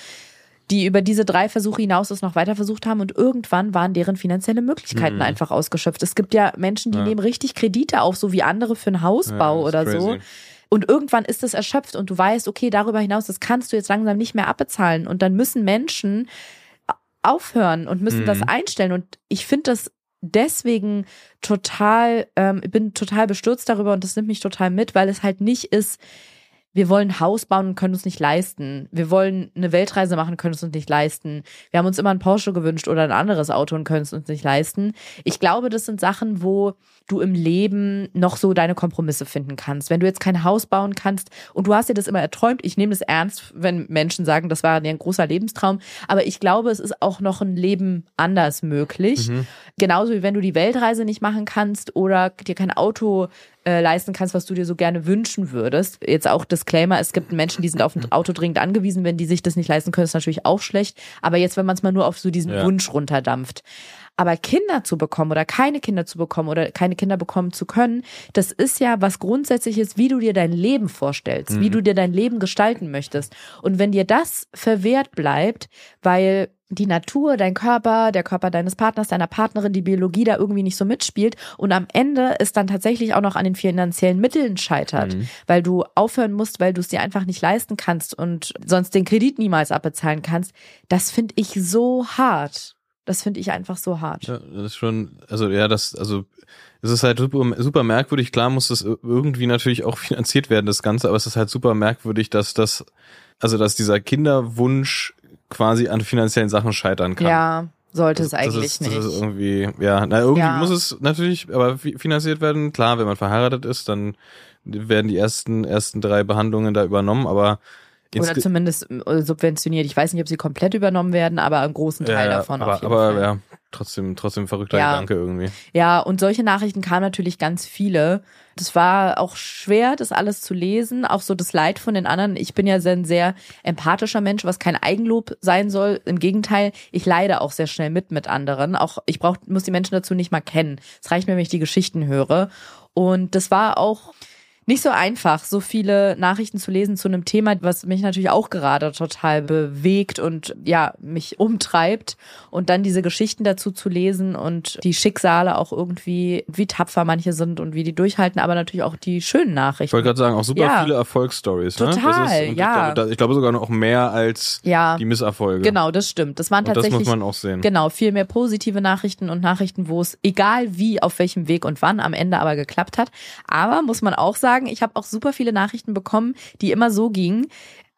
die über diese drei Versuche hinaus es noch weiter versucht haben und irgendwann waren deren finanzielle Möglichkeiten mhm. einfach ausgeschöpft. Es gibt ja Menschen, die ja. nehmen richtig Kredite auf, so wie andere für einen Hausbau ja, oder crazy. so. Und irgendwann ist es erschöpft und du weißt, okay, darüber hinaus, das kannst du jetzt langsam nicht mehr abbezahlen. Und dann müssen Menschen aufhören und müssen mhm. das einstellen. Und ich finde das deswegen total, ähm, bin total bestürzt darüber und das nimmt mich total mit, weil es halt nicht ist, wir wollen ein Haus bauen und können uns nicht leisten. Wir wollen eine Weltreise machen, können es uns nicht leisten. Wir haben uns immer ein Porsche gewünscht oder ein anderes Auto und können es uns nicht leisten. Ich glaube, das sind Sachen, wo du im Leben noch so deine Kompromisse finden kannst. Wenn du jetzt kein Haus bauen kannst und du hast dir das immer erträumt, ich nehme das ernst, wenn Menschen sagen, das war dir ein großer Lebenstraum, aber ich glaube, es ist auch noch ein Leben anders möglich. Mhm. Genauso wie wenn du die Weltreise nicht machen kannst oder dir kein Auto äh, leisten kannst, was du dir so gerne wünschen würdest. Jetzt auch Disclaimer, es gibt Menschen, die sind auf ein Auto dringend angewiesen, wenn die sich das nicht leisten können, ist natürlich auch schlecht. Aber jetzt, wenn man es mal nur auf so diesen ja. Wunsch runterdampft. Aber Kinder zu bekommen oder keine Kinder zu bekommen oder keine Kinder bekommen zu können, das ist ja was Grundsätzliches, wie du dir dein Leben vorstellst, mhm. wie du dir dein Leben gestalten möchtest. Und wenn dir das verwehrt bleibt, weil die Natur, dein Körper, der Körper deines Partners, deiner Partnerin, die Biologie da irgendwie nicht so mitspielt und am Ende ist dann tatsächlich auch noch an den finanziellen Mitteln scheitert, mhm. weil du aufhören musst, weil du es dir einfach nicht leisten kannst und sonst den Kredit niemals abbezahlen kannst, das finde ich so hart. Das finde ich einfach so hart. Ja, das ist schon, also ja, das, also es ist halt super, super merkwürdig. Klar muss das irgendwie natürlich auch finanziert werden, das Ganze, aber es ist halt super merkwürdig, dass das, also dass dieser Kinderwunsch quasi an finanziellen Sachen scheitern kann. Ja, sollte das, es eigentlich das ist, nicht. Das ist irgendwie, ja, na, irgendwie ja. muss es natürlich aber finanziert werden. Klar, wenn man verheiratet ist, dann werden die ersten, ersten drei Behandlungen da übernommen, aber oder zumindest äh, subventioniert. Ich weiß nicht, ob sie komplett übernommen werden, aber einen großen Teil ja, davon aber, auf jeden aber, Fall. ja, trotzdem, trotzdem verrückter ja. Gedanke irgendwie. Ja, und solche Nachrichten kamen natürlich ganz viele. Das war auch schwer, das alles zu lesen, auch so das Leid von den anderen. Ich bin ja ein sehr empathischer Mensch, was kein Eigenlob sein soll. Im Gegenteil, ich leide auch sehr schnell mit mit anderen. Auch ich brauch, muss die Menschen dazu nicht mal kennen. Es reicht mir, wenn ich die Geschichten höre. Und das war auch nicht so einfach, so viele Nachrichten zu lesen zu einem Thema, was mich natürlich auch gerade total bewegt und ja, mich umtreibt. Und dann diese Geschichten dazu zu lesen und die Schicksale auch irgendwie, wie tapfer manche sind und wie die durchhalten, aber natürlich auch die schönen Nachrichten. Ich wollte gerade sagen, auch super ja. viele Erfolgsstories. Total, ne? ist, ja. Ich glaube, ich glaube, sogar noch mehr als ja. die Misserfolge. Genau, das stimmt. Das waren tatsächlich. Und das muss man auch sehen. Genau, viel mehr positive Nachrichten und Nachrichten, wo es egal wie, auf welchem Weg und wann am Ende aber geklappt hat. Aber muss man auch sagen, sagen, ich habe auch super viele Nachrichten bekommen, die immer so gingen.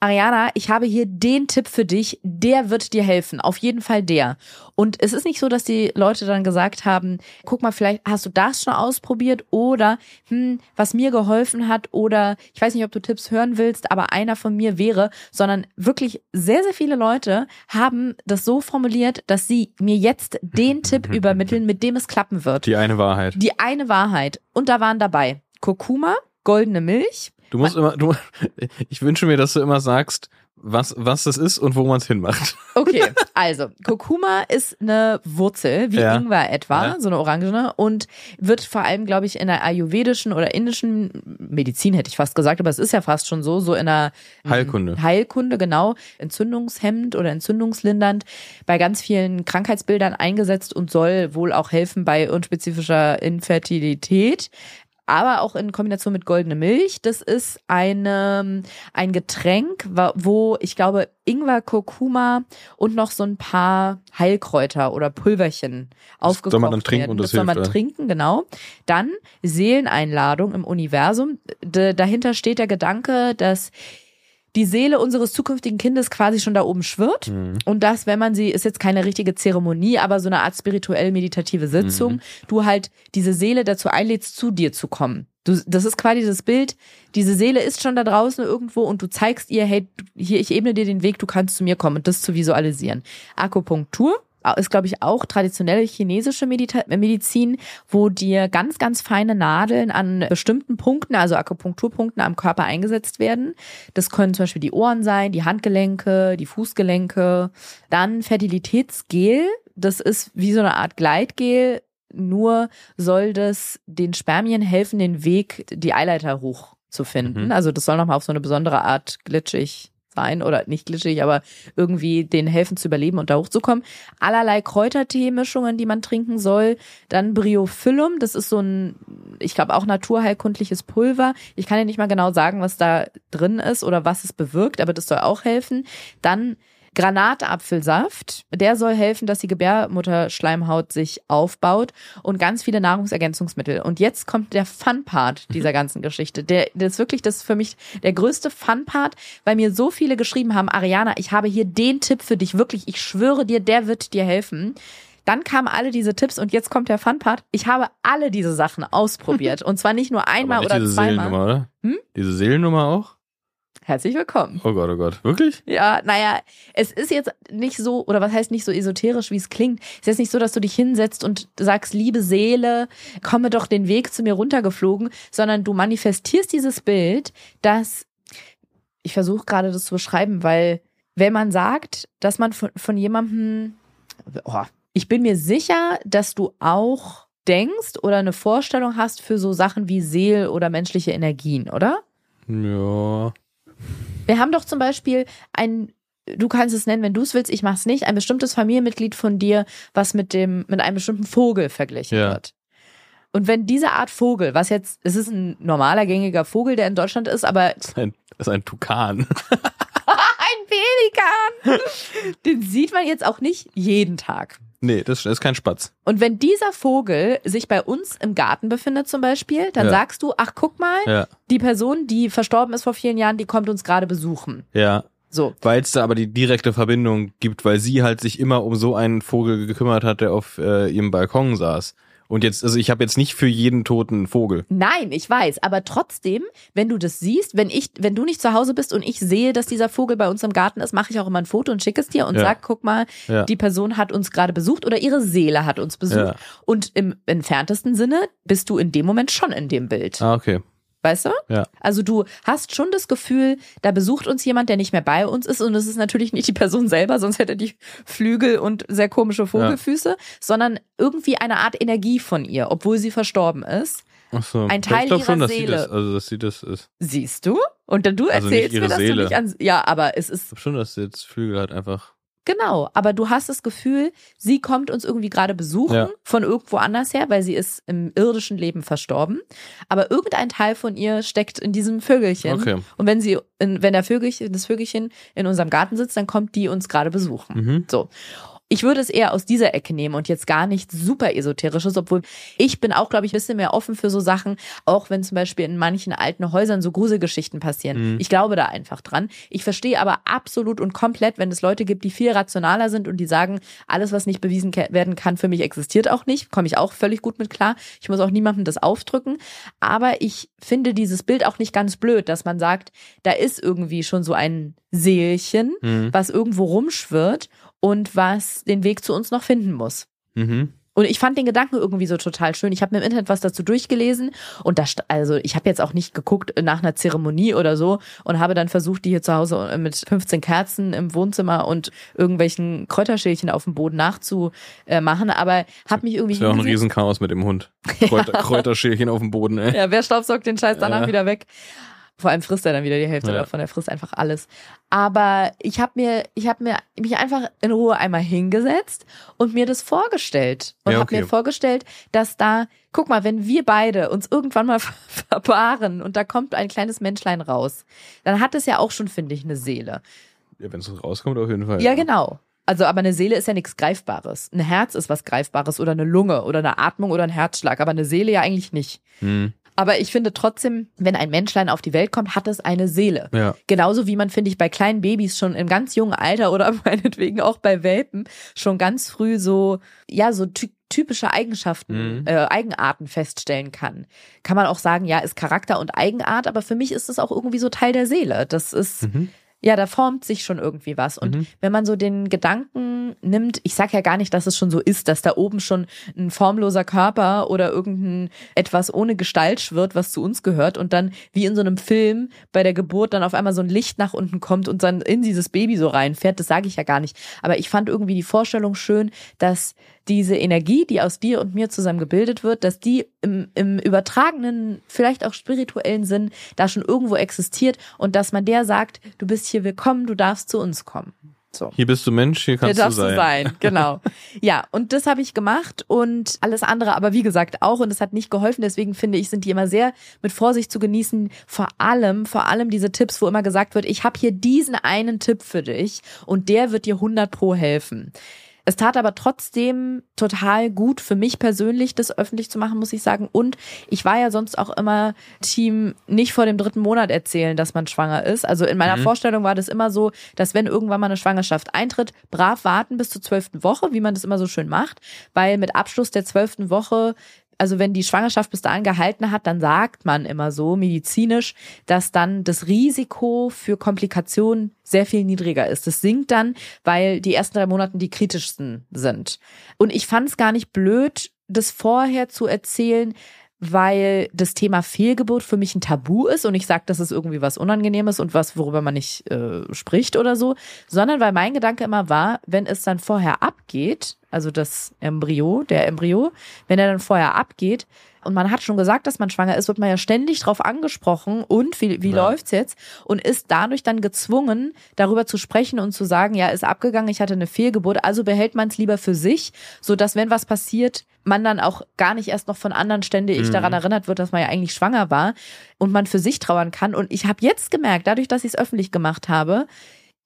Ariana, ich habe hier den Tipp für dich, der wird dir helfen. Auf jeden Fall der. Und es ist nicht so, dass die Leute dann gesagt haben, guck mal, vielleicht hast du das schon ausprobiert oder hm, was mir geholfen hat oder ich weiß nicht, ob du Tipps hören willst, aber einer von mir wäre, sondern wirklich sehr, sehr viele Leute haben das so formuliert, dass sie mir jetzt den Tipp übermitteln, mit dem es klappen wird. Die eine Wahrheit. Die eine Wahrheit. Und da waren dabei Kurkuma, goldene Milch. Du musst immer, du, ich wünsche mir, dass du immer sagst, was, was das ist und wo man es hinmacht. Okay, also Kurkuma ist eine Wurzel, wie ja. Ingwer etwa, ja. so eine orangene und wird vor allem, glaube ich, in der ayurvedischen oder indischen Medizin, hätte ich fast gesagt, aber es ist ja fast schon so, so in der Heilkunde. Heilkunde, genau, entzündungshemmend oder entzündungslindernd bei ganz vielen Krankheitsbildern eingesetzt und soll wohl auch helfen bei unspezifischer Infertilität aber auch in Kombination mit goldene Milch. Das ist eine, ein Getränk, wo ich glaube Ingwer, Kurkuma und noch so ein paar Heilkräuter oder Pulverchen aufgekocht werden. Soll man dann trinken werden. und das, das soll man trinken, genau. Dann Seeleneinladung im Universum. D dahinter steht der Gedanke, dass die Seele unseres zukünftigen Kindes quasi schon da oben schwirrt. Mhm. Und das, wenn man sie, ist jetzt keine richtige Zeremonie, aber so eine Art spirituell-meditative Sitzung, mhm. du halt diese Seele dazu einlädst, zu dir zu kommen. Du, das ist quasi das Bild, diese Seele ist schon da draußen irgendwo und du zeigst ihr, hey, hier, ich ebne dir den Weg, du kannst zu mir kommen und das zu visualisieren. Akupunktur ist, glaube ich, auch traditionelle chinesische Medita Medizin, wo dir ganz, ganz feine Nadeln an bestimmten Punkten, also Akupunkturpunkten am Körper eingesetzt werden. Das können zum Beispiel die Ohren sein, die Handgelenke, die Fußgelenke. Dann Fertilitätsgel, das ist wie so eine Art Gleitgel, nur soll das den Spermien helfen, den Weg, die Eileiter hoch zu finden. Mhm. Also das soll nochmal auf so eine besondere Art glitschig sein oder nicht glitschig, aber irgendwie denen helfen zu überleben und da hochzukommen. Allerlei Kräutertee-Mischungen, die man trinken soll. Dann Bryophyllum, das ist so ein, ich glaube auch naturheilkundliches Pulver. Ich kann ja nicht mal genau sagen, was da drin ist oder was es bewirkt, aber das soll auch helfen. Dann Granatapfelsaft, der soll helfen, dass die Gebärmutterschleimhaut sich aufbaut und ganz viele Nahrungsergänzungsmittel. Und jetzt kommt der Fun-Part dieser ganzen Geschichte. Der, das ist wirklich das ist für mich der größte Fun-Part, weil mir so viele geschrieben haben, Ariana, ich habe hier den Tipp für dich, wirklich, ich schwöre dir, der wird dir helfen. Dann kamen alle diese Tipps und jetzt kommt der Fun-Part. Ich habe alle diese Sachen ausprobiert. Und zwar nicht nur einmal nicht oder diese zweimal. Seelennummer, oder? Hm? Diese Seelennummer auch? Herzlich willkommen. Oh Gott, oh Gott. Wirklich? Ja, naja, es ist jetzt nicht so, oder was heißt nicht so esoterisch, wie es klingt. Es ist jetzt nicht so, dass du dich hinsetzt und sagst, liebe Seele, komme doch den Weg zu mir runtergeflogen, sondern du manifestierst dieses Bild, dass, ich versuche gerade das zu beschreiben, weil wenn man sagt, dass man von, von jemandem, oh, ich bin mir sicher, dass du auch denkst oder eine Vorstellung hast für so Sachen wie Seel oder menschliche Energien, oder? Ja. Wir haben doch zum Beispiel ein, du kannst es nennen, wenn du es willst, ich mach's nicht, ein bestimmtes Familienmitglied von dir, was mit dem, mit einem bestimmten Vogel verglichen Ja. wird. Und wenn diese Art Vogel, was jetzt, es ist ein normaler gängiger Vogel, der in Deutschland ist, aber Das ist ein, das ist ein Tukan. ein Pelikan, den sieht man jetzt auch nicht jeden Tag. Nee, das ist kein Spatz. Und wenn dieser Vogel sich bei uns im Garten befindet zum Beispiel, dann Ja. sagst du, ach guck mal, Ja. die Person, die verstorben ist vor vielen Jahren, die kommt uns gerade besuchen. Ja. So. Weil es da aber die direkte Verbindung gibt, weil sie halt sich immer um so einen Vogel gekümmert hat, der auf äh, ihrem Balkon saß. Und jetzt, also ich habe jetzt nicht für jeden toten Vogel. Nein, ich weiß, aber trotzdem, wenn du das siehst, wenn ich, wenn du nicht zu Hause bist und ich sehe, dass dieser Vogel bei uns im Garten ist, mache ich auch immer ein Foto und schicke es dir und Ja. sag, guck mal, Ja. die Person hat uns gerade besucht oder ihre Seele hat uns besucht. Ja. Und im entferntesten Sinne bist du in dem Moment schon in dem Bild. Ah, okay. Weißt du? Ja. Also du hast schon das Gefühl, da besucht uns jemand, der nicht mehr bei uns ist und es ist natürlich nicht die Person selber, sonst hätte die Flügel und sehr komische Vogelfüße, sondern irgendwie eine Art Energie von ihr, obwohl sie verstorben ist. Ach so. Ein Teil ich glaube schon, ihrer dass sie Seele. das, also dass sie das ist. Siehst du? Und dann du Also erzählst mir, dass Seele. du nicht an. Ja, aber es ist Ich glaube schon, dass sie jetzt Flügel hat einfach. Genau. Aber du hast das Gefühl, sie kommt uns irgendwie gerade besuchen Ja. von irgendwo anders her, weil sie ist im irdischen Leben verstorben. Aber irgendein Teil von ihr steckt in diesem Vögelchen. Okay. Und wenn sie, in, wenn der Vögelchen, das Vögelchen in unserem Garten sitzt, dann kommt die uns gerade besuchen. Mhm. So. Ich würde es eher aus dieser Ecke nehmen und jetzt gar nicht super esoterisches, obwohl ich bin auch, glaube ich, ein bisschen mehr offen für so Sachen, auch wenn zum Beispiel in manchen alten Häusern so Gruselgeschichten passieren. Mhm. Ich glaube da einfach dran. Ich verstehe aber absolut und komplett, wenn es Leute gibt, die viel rationaler sind und die sagen, alles, was nicht bewiesen werden kann, für mich existiert auch nicht, komme ich auch völlig gut mit klar. Ich muss auch niemandem das aufdrücken. Aber ich finde dieses Bild auch nicht ganz blöd, dass man sagt, da ist irgendwie schon so ein Seelchen, Mhm. was irgendwo rumschwirrt und was den Weg zu uns noch finden muss. Mhm. Und ich fand den Gedanken irgendwie so total schön. Ich habe mir im Internet was dazu durchgelesen und da, also ich habe jetzt auch nicht geguckt nach einer Zeremonie oder so und habe dann versucht, die hier zu Hause mit 15 Kerzen im Wohnzimmer und irgendwelchen Kräuterschälchen auf dem Boden nachzumachen, aber habe mich irgendwie Das wäre auch ein Riesenchaos mit dem Hund. Kräuter, Kräuterschälchen auf dem Boden, ey. Ja, wer staubsaugt den Scheiß danach Ja. wieder weg? Vor allem frisst er dann wieder die Hälfte Ja. davon. Er frisst einfach alles. Aber ich habe mir, ich habe mir mich einfach in Ruhe einmal hingesetzt und mir das vorgestellt und Ja, habe okay. mir vorgestellt, dass da, guck mal, wenn wir beide uns irgendwann mal verpaaren und da kommt ein kleines Menschlein raus, dann hat es ja auch schon, finde ich, eine Seele. Ja, wenn es rauskommt, auf jeden Fall. Ja, genau. Also, aber eine Seele ist ja nichts Greifbares. Ein Herz ist was Greifbares oder eine Lunge oder eine Atmung oder ein Herzschlag, aber eine Seele ja eigentlich nicht. Hm. Aber ich finde trotzdem, wenn ein Menschlein auf die Welt kommt, hat es eine Seele. Ja. Genauso wie man, finde ich, bei kleinen Babys schon im ganz jungen Alter oder meinetwegen auch bei Welpen schon ganz früh so, ja, so ty typische Eigenschaften, Mhm. äh, Eigenarten feststellen kann. Kann man auch sagen, ja, ist Charakter und Eigenart, aber für mich ist es auch irgendwie so Teil der Seele. Das ist, Mhm. Ja, da formt sich schon irgendwie was. Und Mhm. wenn man so den Gedanken nimmt, ich sag ja gar nicht, dass es schon so ist, dass da oben schon ein formloser Körper oder irgendein etwas ohne Gestalt schwirrt, was zu uns gehört und dann wie in so einem Film bei der Geburt dann auf einmal so ein Licht nach unten kommt und dann in dieses Baby so reinfährt, das sage ich ja gar nicht. Aber ich fand irgendwie die Vorstellung schön, dass diese Energie, die aus dir und mir zusammen gebildet wird, dass die im, im übertragenen, vielleicht auch spirituellen Sinn da schon irgendwo existiert und dass man der sagt, du bist hier willkommen, du darfst zu uns kommen. So. Hier bist du Mensch, hier kannst hier darfst du sein. Du sein. Genau. ja, und das habe ich gemacht und alles andere, aber wie gesagt auch und es hat nicht geholfen. Deswegen finde ich, sind die immer sehr mit Vorsicht zu genießen. Vor allem, vor allem diese Tipps, wo immer gesagt wird, ich habe hier diesen einen Tipp für dich und der wird dir 100 pro helfen. Es tat aber trotzdem total gut für mich persönlich, das öffentlich zu machen, muss ich sagen. Und ich war ja sonst auch immer Team nicht vor dem dritten Monat erzählen, dass man schwanger ist. Also in meiner mhm. Vorstellung war das immer so, dass wenn irgendwann mal eine Schwangerschaft eintritt, brav warten bis zur zwölften Woche, wie man das immer so schön macht, weil mit Abschluss der zwölften Woche also wenn die Schwangerschaft bis dahin gehalten hat, dann sagt man immer so medizinisch, dass dann das Risiko für Komplikationen sehr viel niedriger ist. Das sinkt dann, weil die ersten drei Monate die kritischsten sind. Und ich fand es gar nicht blöd, das vorher zu erzählen, weil das Thema Fehlgeburt für mich ein Tabu ist und ich sage, das ist irgendwie was Unangenehmes und was, worüber man nicht äh, spricht oder so, sondern weil mein Gedanke immer war, wenn es dann vorher abgeht, also das Embryo, der Embryo, wenn er dann vorher abgeht, und man hat schon gesagt, dass man schwanger ist, wird man ja ständig drauf angesprochen und wie, wie ja. läuft's jetzt? Und ist dadurch dann gezwungen, darüber zu sprechen und zu sagen, ja, ist abgegangen, ich hatte eine Fehlgeburt, also behält man es lieber für sich, so dass wenn was passiert, man dann auch gar nicht erst noch von anderen ständig mhm. daran erinnert wird, dass man ja eigentlich schwanger war und man für sich trauern kann. Und ich habe jetzt gemerkt, dadurch, dass ich es öffentlich gemacht habe,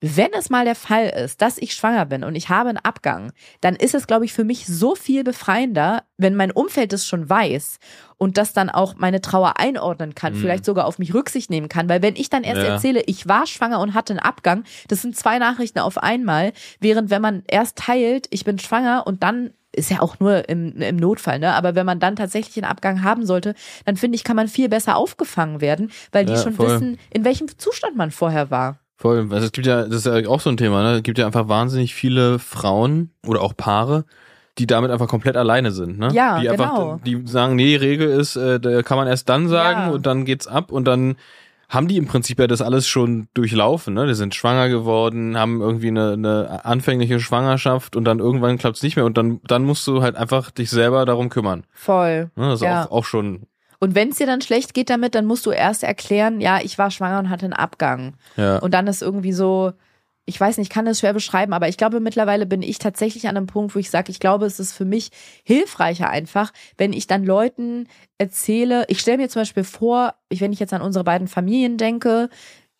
wenn es mal der Fall ist, dass ich schwanger bin und ich habe einen Abgang, dann ist es, glaube ich, für mich so viel befreiender, wenn mein Umfeld es schon weiß und das dann auch meine Trauer einordnen kann, mhm. vielleicht sogar auf mich Rücksicht nehmen kann. Weil wenn ich dann erst ja. erzähle, ich war schwanger und hatte einen Abgang, das sind zwei Nachrichten auf einmal, während wenn man erst teilt, ich bin schwanger und dann ist ja auch nur im, im Notfall, ne? Aber wenn man dann tatsächlich einen Abgang haben sollte, dann finde ich, kann man viel besser aufgefangen werden, weil die ja, schon voll. wissen, in welchem Zustand man vorher war. Voll. Also es gibt ja, das ist ja auch so ein Thema, ne? Es gibt ja einfach wahnsinnig viele Frauen oder auch Paare, die damit einfach komplett alleine sind, ne? Ja, die genau. Einfach, die sagen, nee, die Regel ist, äh, da kann man erst dann sagen ja. und dann geht's ab und dann haben die im Prinzip ja das alles schon durchlaufen, ne? Die sind schwanger geworden, haben irgendwie eine, eine anfängliche Schwangerschaft und dann irgendwann klappt's nicht mehr und dann, dann musst du halt einfach dich selber darum kümmern. Voll. Ne? Das ist ja. auch, auch schon und wenn es dir dann schlecht geht damit, dann musst du erst erklären, ja, ich war schwanger und hatte einen Abgang. Ja. Und dann ist irgendwie so, ich weiß nicht, ich kann das schwer beschreiben, aber ich glaube, mittlerweile bin ich tatsächlich an einem Punkt, wo ich sage, ich glaube, es ist für mich hilfreicher einfach, wenn ich dann Leuten erzähle, ich stelle mir zum Beispiel vor, wenn ich jetzt an unsere beiden Familien denke,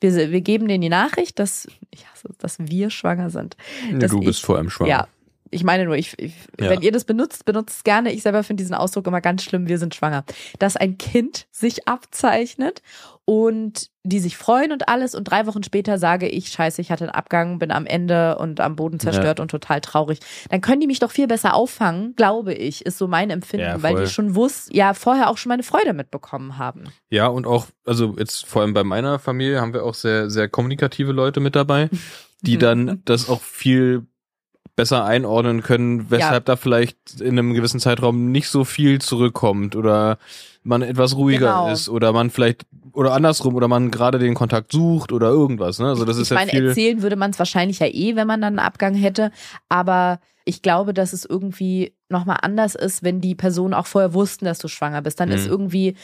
wir, wir geben denen die Nachricht, dass, ja, dass wir schwanger sind. du bist ich, vor allem schwanger. Ja, ich meine nur, ich, ich ja. wenn ihr das benutzt, benutzt es gerne. Ich selber finde diesen Ausdruck immer ganz schlimm. Wir sind schwanger. Dass ein Kind sich abzeichnet und die sich freuen und alles und drei Wochen später sage ich, scheiße, ich hatte einen Abgang, bin am Ende und am Boden zerstört ja. und total traurig. Dann können die mich doch viel besser auffangen, glaube ich, ist so mein Empfinden, ja, weil die schon wussten, ja, vorher auch schon meine Freude mitbekommen haben. Ja, und auch, also jetzt vor allem bei meiner Familie haben wir auch sehr, sehr kommunikative Leute mit dabei, die dann das auch viel besser einordnen können, weshalb ja. da vielleicht in einem gewissen Zeitraum nicht so viel zurückkommt oder man etwas ruhiger genau. ist oder man vielleicht oder andersrum oder man gerade den Kontakt sucht oder irgendwas. Ne? Also das ich ist ja meine, viel erzählen würde man es wahrscheinlich ja eh, wenn man dann einen Abgang hätte, aber ich glaube, dass es irgendwie nochmal anders ist, wenn die Personen auch vorher wussten, dass du schwanger bist. Dann mhm. ist irgendwie,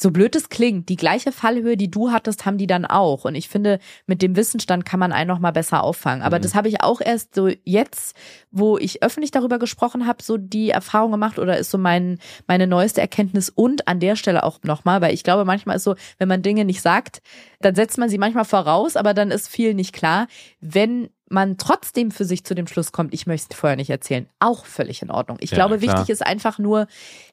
so blöd es klingt, die gleiche Fallhöhe, die du hattest, haben die dann auch. Und ich finde, mit dem Wissensstand kann man einen nochmal besser auffangen. Aber mhm. das habe ich auch erst so jetzt, wo ich öffentlich darüber gesprochen habe, so die Erfahrung gemacht oder ist so mein, meine neueste Erkenntnis und an der Stelle auch nochmal, weil ich glaube, manchmal ist so, wenn man Dinge nicht sagt, dann setzt man sie manchmal voraus, aber dann ist viel nicht klar. Wenn man trotzdem für sich zu dem Schluss kommt, ich möchte es vorher nicht erzählen, auch völlig in Ordnung. Ich ja, glaube, klar. wichtig ist einfach nur,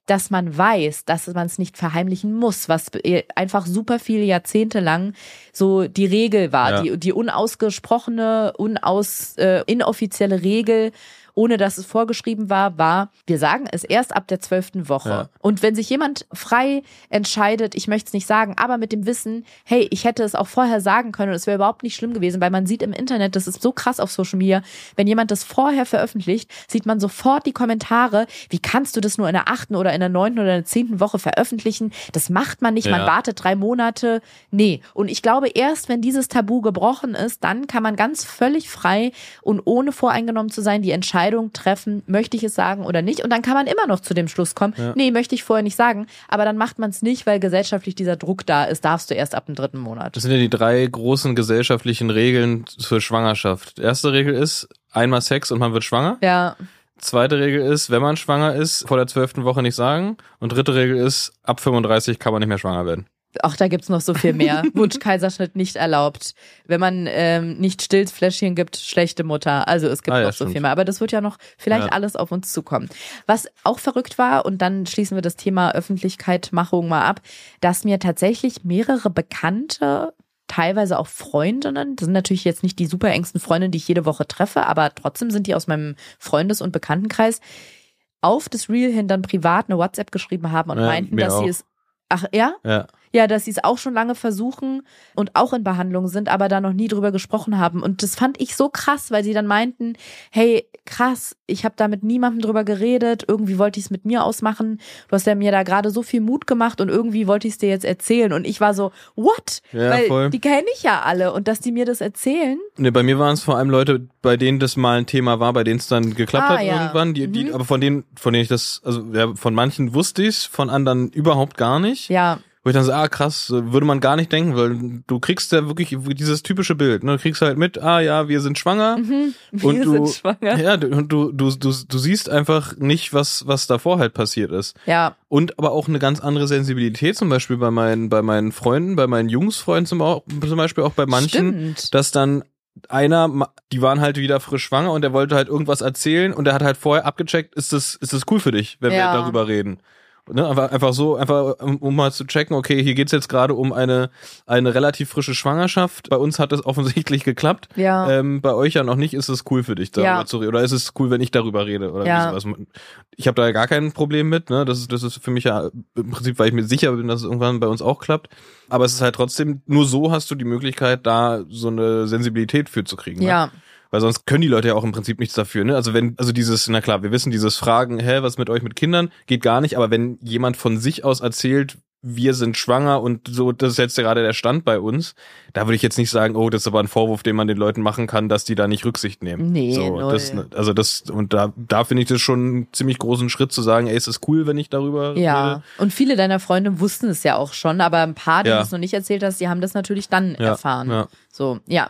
dass man weiß, dass man es nicht verheimlichen muss, was einfach super viele Jahrzehnte lang so die Regel war, ja. die, die unausgesprochene, unaus, äh, inoffizielle Regel ohne dass es vorgeschrieben war, war, wir sagen es erst ab der zwölften Woche. Ja. Und wenn sich jemand frei entscheidet, ich möchte es nicht sagen, aber mit dem Wissen, hey, ich hätte es auch vorher sagen können und es wäre überhaupt nicht schlimm gewesen, weil man sieht im Internet, das ist so krass auf Social Media, wenn jemand das vorher veröffentlicht, sieht man sofort die Kommentare, wie kannst du das nur in der achten oder in der neunten oder in der zehnten Woche veröffentlichen? Das macht man nicht, ja. man wartet drei Monate. Nee. Und ich glaube, erst wenn dieses Tabu gebrochen ist, dann kann man ganz völlig frei und ohne voreingenommen zu sein die Entscheidung Entscheidung treffen, möchte ich es sagen oder nicht. Und dann kann man immer noch zu dem Schluss kommen, ja. nee, möchte ich vorher nicht sagen. Aber dann macht man es nicht, weil gesellschaftlich dieser Druck da ist, darfst du erst ab dem dritten Monat. Das sind ja die drei großen gesellschaftlichen Regeln für Schwangerschaft. Erste Regel ist, einmal Sex und man wird schwanger. Ja. Zweite Regel ist, wenn man schwanger ist, vor der zwölften Woche nicht sagen. Und dritte Regel ist, ab 35 kann man nicht mehr schwanger werden. Ach, da gibt's noch so viel mehr. Wunschkaiserschnitt nicht erlaubt. Wenn man ähm, nicht Stillsfläschchen gibt, schlechte Mutter. Also es gibt ah, ja, noch so viel mehr. Aber das wird ja noch vielleicht ja. alles auf uns zukommen. Was auch verrückt war, und dann schließen wir das Thema Öffentlichkeitmachung mal ab, dass mir tatsächlich mehrere Bekannte teilweise auch Freundinnen. Das sind natürlich jetzt nicht die super engsten Freundinnen, die ich jede Woche treffe, aber trotzdem sind die aus meinem Freundes- und Bekanntenkreis auf das Reel hin dann privat eine WhatsApp geschrieben haben und ja, meinten, dass auch. sie es Ach ja? Ja. Ja, dass sie es auch schon lange versuchen und auch in Behandlung sind, aber da noch nie drüber gesprochen haben. Und das fand ich so krass, weil sie dann meinten, hey, krass, ich habe da mit niemandem drüber geredet, irgendwie wollte ich es mit mir ausmachen. Du hast ja mir da gerade so viel Mut gemacht und irgendwie wollte ich es dir jetzt erzählen. Und ich war so, what? Ja, weil voll. die kenne ich ja alle und dass die mir das erzählen. Nee, bei mir waren es vor allem Leute, bei denen das mal ein Thema war, bei denen es dann geklappt ah, hat ja. irgendwann. Die, die, mhm. aber von denen, von denen ich das, also ja, von manchen wusste ich von anderen überhaupt gar nicht. Ja. Wo ich dann so, ah krass, würde man gar nicht denken, weil du kriegst ja wirklich dieses typische Bild, ne? Du kriegst halt mit, ah ja, wir sind schwanger. Mhm, wir und du, sind schwanger. Ja, und du, du, du, du siehst einfach nicht, was, was davor halt passiert ist. Ja. Und aber auch eine ganz andere Sensibilität, zum Beispiel bei meinen, bei meinen Freunden, bei meinen Jungsfreunden zum, zum Beispiel auch bei manchen, Stimmt. dass dann einer, die waren halt wieder frisch schwanger und der wollte halt irgendwas erzählen und der hat halt vorher abgecheckt, ist das, ist das cool für dich, wenn ja. wir darüber reden? Ne, einfach, einfach so, einfach um, mal zu checken, okay, hier geht's jetzt gerade um eine, eine relativ frische Schwangerschaft. Bei uns hat es offensichtlich geklappt. Ja. Ähm, bei euch ja noch nicht. Ist es cool für dich, darüber ja. zu reden? Oder ist es cool, wenn ich darüber rede? Oder ja. sowas? Ich habe da ja gar kein Problem mit. Ne? Das, ist, das ist für mich ja im Prinzip, weil ich mir sicher bin, dass es irgendwann bei uns auch klappt. Aber es ist halt trotzdem, nur so hast du die Möglichkeit, da so eine Sensibilität für zu kriegen. Ne? Weil sonst können die Leute ja auch im Prinzip nichts dafür, ne? Also wenn, also dieses, na klar, wir wissen, dieses Fragen, hä, was mit euch mit Kindern, geht gar nicht, aber wenn jemand von sich aus erzählt, wir sind schwanger und so, das ist jetzt gerade der Stand bei uns. Da würde ich jetzt nicht sagen, oh, das ist aber ein Vorwurf, den man den Leuten machen kann, dass die da nicht Rücksicht nehmen. Nee, so, das, also das, und da, da finde ich das schon einen ziemlich großen Schritt zu sagen, ey, ist es cool, wenn ich darüber Ja, rede. und viele deiner Freunde wussten es ja auch schon, aber ein paar, die ja. es noch nicht erzählt hast, die haben das natürlich dann ja, erfahren. Ja. So, ja.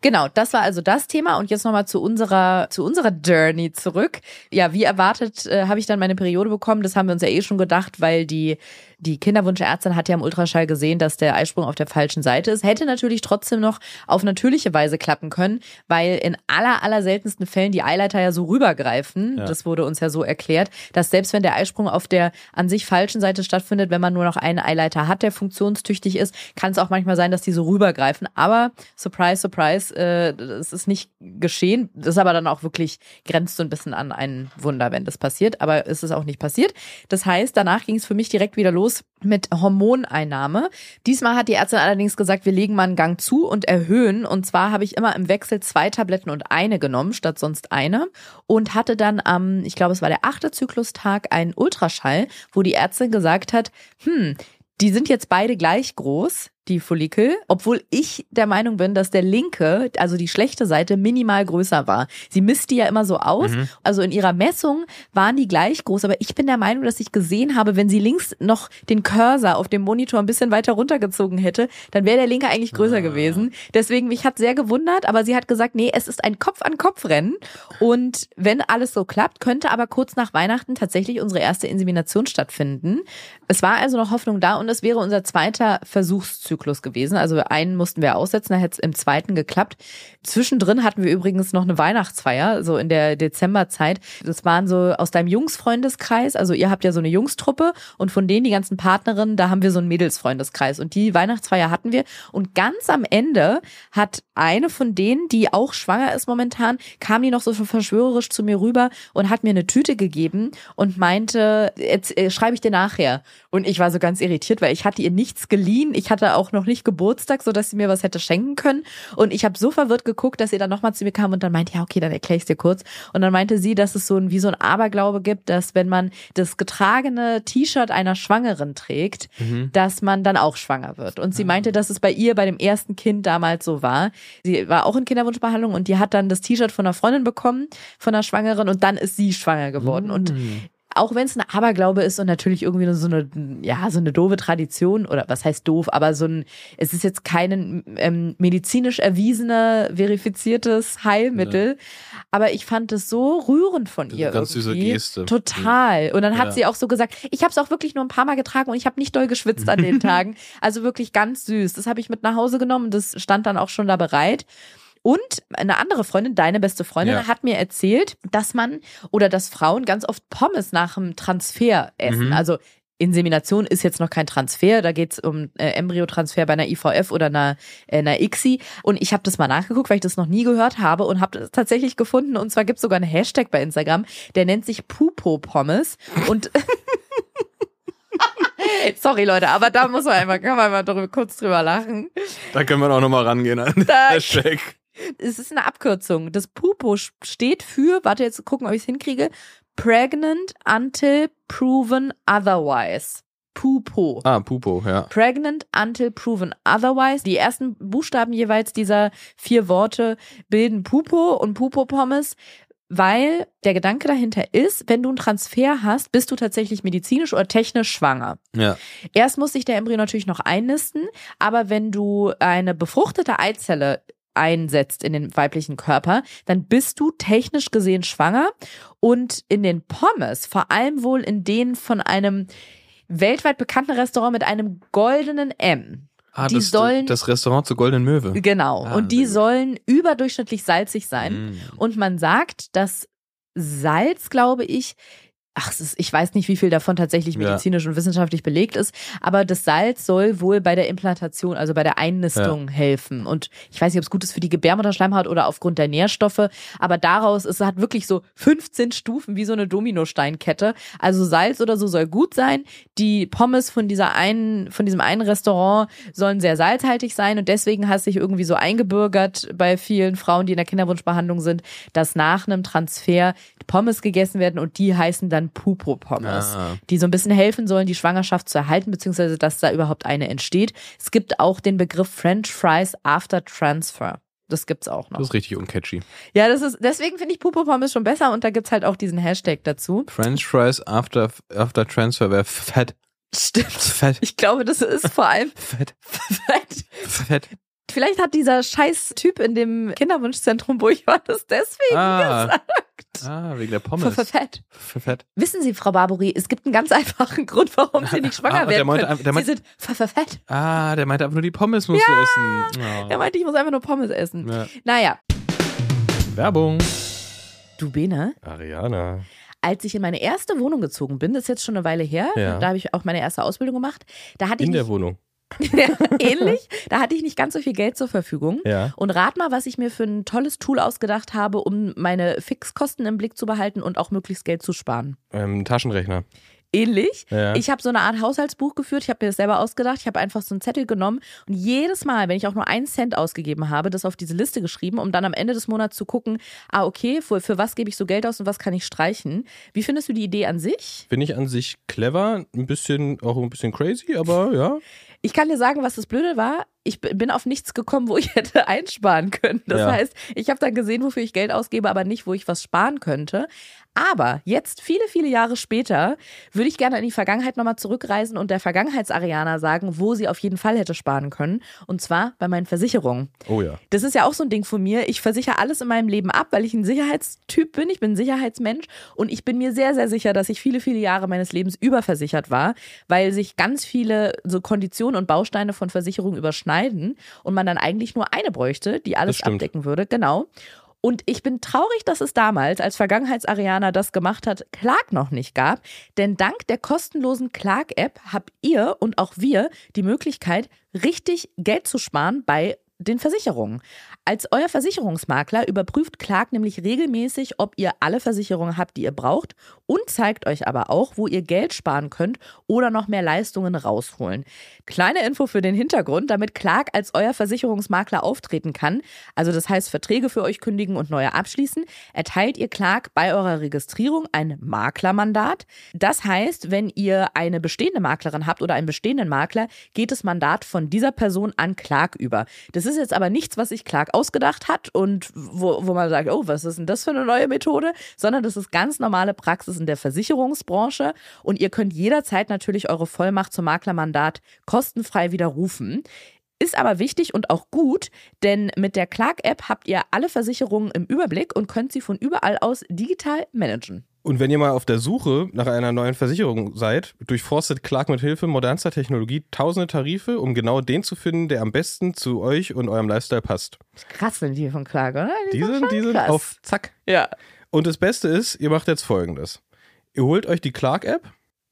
Genau, das war also das Thema und jetzt nochmal zu unserer zu unserer Journey zurück. Ja, wie erwartet äh, habe ich dann meine Periode bekommen, das haben wir uns ja eh schon gedacht, weil die die Kinderwunschärztin hat ja im Ultraschall gesehen, dass der Eisprung auf der falschen Seite ist. Hätte natürlich trotzdem noch auf natürliche Weise klappen können, weil in aller, aller seltensten Fällen die Eileiter ja so rübergreifen. Ja. Das wurde uns ja so erklärt, dass selbst wenn der Eisprung auf der an sich falschen Seite stattfindet, wenn man nur noch einen Eileiter hat, der funktionstüchtig ist, kann es auch manchmal sein, dass die so rübergreifen. Aber surprise, surprise, äh, das ist nicht geschehen. Das ist aber dann auch wirklich, grenzt so ein bisschen an ein Wunder, wenn das passiert. Aber es ist auch nicht passiert. Das heißt, danach ging es für mich direkt wieder los mit Hormoneinnahme. Diesmal hat die Ärztin allerdings gesagt, wir legen mal einen Gang zu und erhöhen. Und zwar habe ich immer im Wechsel zwei Tabletten und eine genommen, statt sonst eine. Und hatte dann am, ich glaube, es war der achte Zyklustag, einen Ultraschall, wo die Ärztin gesagt hat, hm, die sind jetzt beide gleich groß die Follikel, obwohl ich der Meinung bin, dass der linke, also die schlechte Seite, minimal größer war. Sie misst die ja immer so aus. Mhm. Also in ihrer Messung waren die gleich groß, aber ich bin der Meinung, dass ich gesehen habe, wenn sie links noch den Cursor auf dem Monitor ein bisschen weiter runtergezogen hätte, dann wäre der linke eigentlich größer ah. gewesen. Deswegen, mich hat sehr gewundert, aber sie hat gesagt, nee, es ist ein Kopf-an-Kopf-Rennen. Und wenn alles so klappt, könnte aber kurz nach Weihnachten tatsächlich unsere erste Insemination stattfinden. Es war also noch Hoffnung da und es wäre unser zweiter Versuchszyklus. Zyklus gewesen. Also einen mussten wir aussetzen, da hätte es im zweiten geklappt. Zwischendrin hatten wir übrigens noch eine Weihnachtsfeier, so in der Dezemberzeit. Das waren so aus deinem Jungsfreundeskreis. Also ihr habt ja so eine Jungstruppe und von denen die ganzen Partnerinnen, da haben wir so einen Mädelsfreundeskreis. Und die Weihnachtsfeier hatten wir. Und ganz am Ende hat eine von denen, die auch schwanger ist momentan, kam die noch so verschwörerisch zu mir rüber und hat mir eine Tüte gegeben und meinte, jetzt äh, schreibe ich dir nachher. Und ich war so ganz irritiert, weil ich hatte ihr nichts geliehen. Ich hatte auch auch noch nicht Geburtstag, so dass sie mir was hätte schenken können. Und ich habe so verwirrt geguckt, dass sie dann nochmal zu mir kam und dann meinte, ja, okay, dann erkläre ich dir kurz. Und dann meinte sie, dass es so ein, wie so ein Aberglaube gibt, dass wenn man das getragene T-Shirt einer Schwangeren trägt, mhm. dass man dann auch schwanger wird. Und sie meinte, dass es bei ihr bei dem ersten Kind damals so war. Sie war auch in Kinderwunschbehandlung und die hat dann das T-Shirt von einer Freundin bekommen, von einer Schwangeren und dann ist sie schwanger geworden. Mhm. Und auch wenn es ein Aberglaube ist und natürlich irgendwie so eine, ja, so eine doofe Tradition oder was heißt doof, aber so ein, es ist jetzt kein ähm, medizinisch erwiesener, verifiziertes Heilmittel. Ja. Aber ich fand es so rührend von ihr. Ganz süße Geste. Total. Und dann hat ja. sie auch so gesagt, ich habe es auch wirklich nur ein paar Mal getragen und ich habe nicht doll geschwitzt an den Tagen. Also wirklich ganz süß. Das habe ich mit nach Hause genommen. Das stand dann auch schon da bereit. Und eine andere Freundin, deine beste Freundin, ja. hat mir erzählt, dass man oder dass Frauen ganz oft Pommes nach dem Transfer essen. Mhm. Also Insemination ist jetzt noch kein Transfer, da geht's um äh, Embryotransfer bei einer IVF oder einer, äh, einer ICSI. Und ich habe das mal nachgeguckt, weil ich das noch nie gehört habe und habe das tatsächlich gefunden. Und zwar gibt's sogar einen Hashtag bei Instagram, der nennt sich Pupo-Pommes. Und Sorry, Leute, aber da muss man einmal, kann man mal drüber, kurz drüber lachen. Da können wir auch nochmal rangehen an da, Hashtag. Es ist eine Abkürzung. Das Pupo steht für, warte jetzt gucken, ob ich es hinkriege, Pregnant until proven otherwise. Pupo. Ah, Pupo, ja. Pregnant until proven otherwise. Die ersten Buchstaben jeweils dieser vier Worte bilden Pupo und Pupo-Pommes, weil der Gedanke dahinter ist, wenn du einen Transfer hast, bist du tatsächlich medizinisch oder technisch schwanger. Ja. Erst muss sich der Embryo natürlich noch einnisten, aber wenn du eine befruchtete Eizelle einsetzt in den weiblichen Körper, dann bist du technisch gesehen schwanger. Und in den Pommes, vor allem wohl in denen von einem weltweit bekannten Restaurant mit einem goldenen M. Ah, die das, sollen das Restaurant zur Goldenen Möwe. Genau. Ah, und die sollen überdurchschnittlich salzig sein. Mm. Und man sagt, dass Salz, glaube ich, ach, ist, ich weiß nicht, wie viel davon tatsächlich medizinisch ja. und wissenschaftlich belegt ist, aber das Salz soll wohl bei der Implantation, also bei der Einnistung ja. helfen. Und ich weiß nicht, ob es gut ist für die Gebärmutterschleimhaut oder aufgrund der Nährstoffe, aber daraus, es hat wirklich so 15 Stufen wie so eine Dominosteinkette. Also Salz oder so soll gut sein. Die Pommes von dieser einen, von diesem einen Restaurant sollen sehr salzhaltig sein und deswegen hat sich irgendwie so eingebürgert bei vielen Frauen, die in der Kinderwunschbehandlung sind, dass nach einem Transfer Pommes gegessen werden und die heißen dann Pupo-Pommes, ah. die so ein bisschen helfen sollen, die Schwangerschaft zu erhalten, beziehungsweise dass da überhaupt eine entsteht. Es gibt auch den Begriff French Fries after Transfer. Das gibt's auch noch. Das ist richtig uncatchy. Ja, das ist, deswegen finde ich Pupo Pommes schon besser und da gibt's halt auch diesen Hashtag dazu. French Fries after, after Transfer wäre fett. Stimmt. Fett. Ich glaube, das ist vor allem fett. Fett. Fett. Vielleicht hat dieser scheiß Typ in dem Kinderwunschzentrum, wo ich war, das deswegen ah. gesagt. Ah, wegen der Pommes. Für, fett. Für fett. Wissen Sie, Frau Barbori, es gibt einen ganz einfachen Grund, warum Sie nicht schwanger ah, werden meinte, können. Der meinte, Sie sind für, fett. Ah, der meinte einfach nur, die Pommes musst ja. du essen. Oh. Der meinte, ich muss einfach nur Pommes essen. Ja. Naja. Werbung. Du Bene. Ariana. Als ich in meine erste Wohnung gezogen bin, das ist jetzt schon eine Weile her, ja. da habe ich auch meine erste Ausbildung gemacht, da hatte in ich... In der Wohnung? Ähnlich. Da hatte ich nicht ganz so viel Geld zur Verfügung. Ja. Und rat mal, was ich mir für ein tolles Tool ausgedacht habe, um meine Fixkosten im Blick zu behalten und auch möglichst Geld zu sparen. Ähm, Taschenrechner ähnlich. Ja. Ich habe so eine Art Haushaltsbuch geführt. Ich habe mir das selber ausgedacht. Ich habe einfach so einen Zettel genommen und jedes Mal, wenn ich auch nur einen Cent ausgegeben habe, das auf diese Liste geschrieben, um dann am Ende des Monats zu gucken, ah, okay, für, für was gebe ich so Geld aus und was kann ich streichen. Wie findest du die Idee an sich? Finde ich an sich clever, ein bisschen, auch ein bisschen crazy, aber ja. Ich kann dir sagen, was das Blöde war. Ich bin auf nichts gekommen, wo ich hätte einsparen können. Das ja. heißt, ich habe dann gesehen, wofür ich Geld ausgebe, aber nicht, wo ich was sparen könnte. Aber jetzt, viele, viele Jahre später, würde ich gerne in die Vergangenheit nochmal zurückreisen und der Vergangenheitsarianer sagen, wo sie auf jeden Fall hätte sparen können. Und zwar bei meinen Versicherungen. Oh ja. Das ist ja auch so ein Ding von mir. Ich versichere alles in meinem Leben ab, weil ich ein Sicherheitstyp bin. Ich bin ein Sicherheitsmensch. Und ich bin mir sehr, sehr sicher, dass ich viele, viele Jahre meines Lebens überversichert war, weil sich ganz viele so Konditionen und Bausteine von Versicherungen überschneiden und man dann eigentlich nur eine bräuchte, die alles abdecken würde. Genau. Und ich bin traurig, dass es damals, als Vergangenheitsarianer das gemacht hat, Clark noch nicht gab. Denn dank der kostenlosen Clark-App habt ihr und auch wir die Möglichkeit, richtig Geld zu sparen bei den Versicherungen. Als euer Versicherungsmakler überprüft Clark nämlich regelmäßig, ob ihr alle Versicherungen habt, die ihr braucht und zeigt euch aber auch, wo ihr Geld sparen könnt oder noch mehr Leistungen rausholen. Kleine Info für den Hintergrund, damit Clark als euer Versicherungsmakler auftreten kann, also das heißt Verträge für euch kündigen und neue abschließen, erteilt ihr Clark bei eurer Registrierung ein Maklermandat. Das heißt, wenn ihr eine bestehende Maklerin habt oder einen bestehenden Makler, geht das Mandat von dieser Person an Clark über. Das ist jetzt aber nichts, was sich Clark ausgedacht hat und wo, wo man sagt, oh, was ist denn das für eine neue Methode, sondern das ist ganz normale Praxis in der Versicherungsbranche und ihr könnt jederzeit natürlich eure Vollmacht zum Maklermandat kostenfrei widerrufen. Ist aber wichtig und auch gut, denn mit der Clark-App habt ihr alle Versicherungen im Überblick und könnt sie von überall aus digital managen. Und wenn ihr mal auf der Suche nach einer neuen Versicherung seid, durchforstet Clark mit Hilfe modernster Technologie tausende Tarife, um genau den zu finden, der am besten zu euch und eurem Lifestyle passt. Krass sind die von Clark, oder? Die, die sind, die sind auf Zack. Ja. Und das Beste ist, ihr macht jetzt folgendes. Ihr holt euch die Clark-App,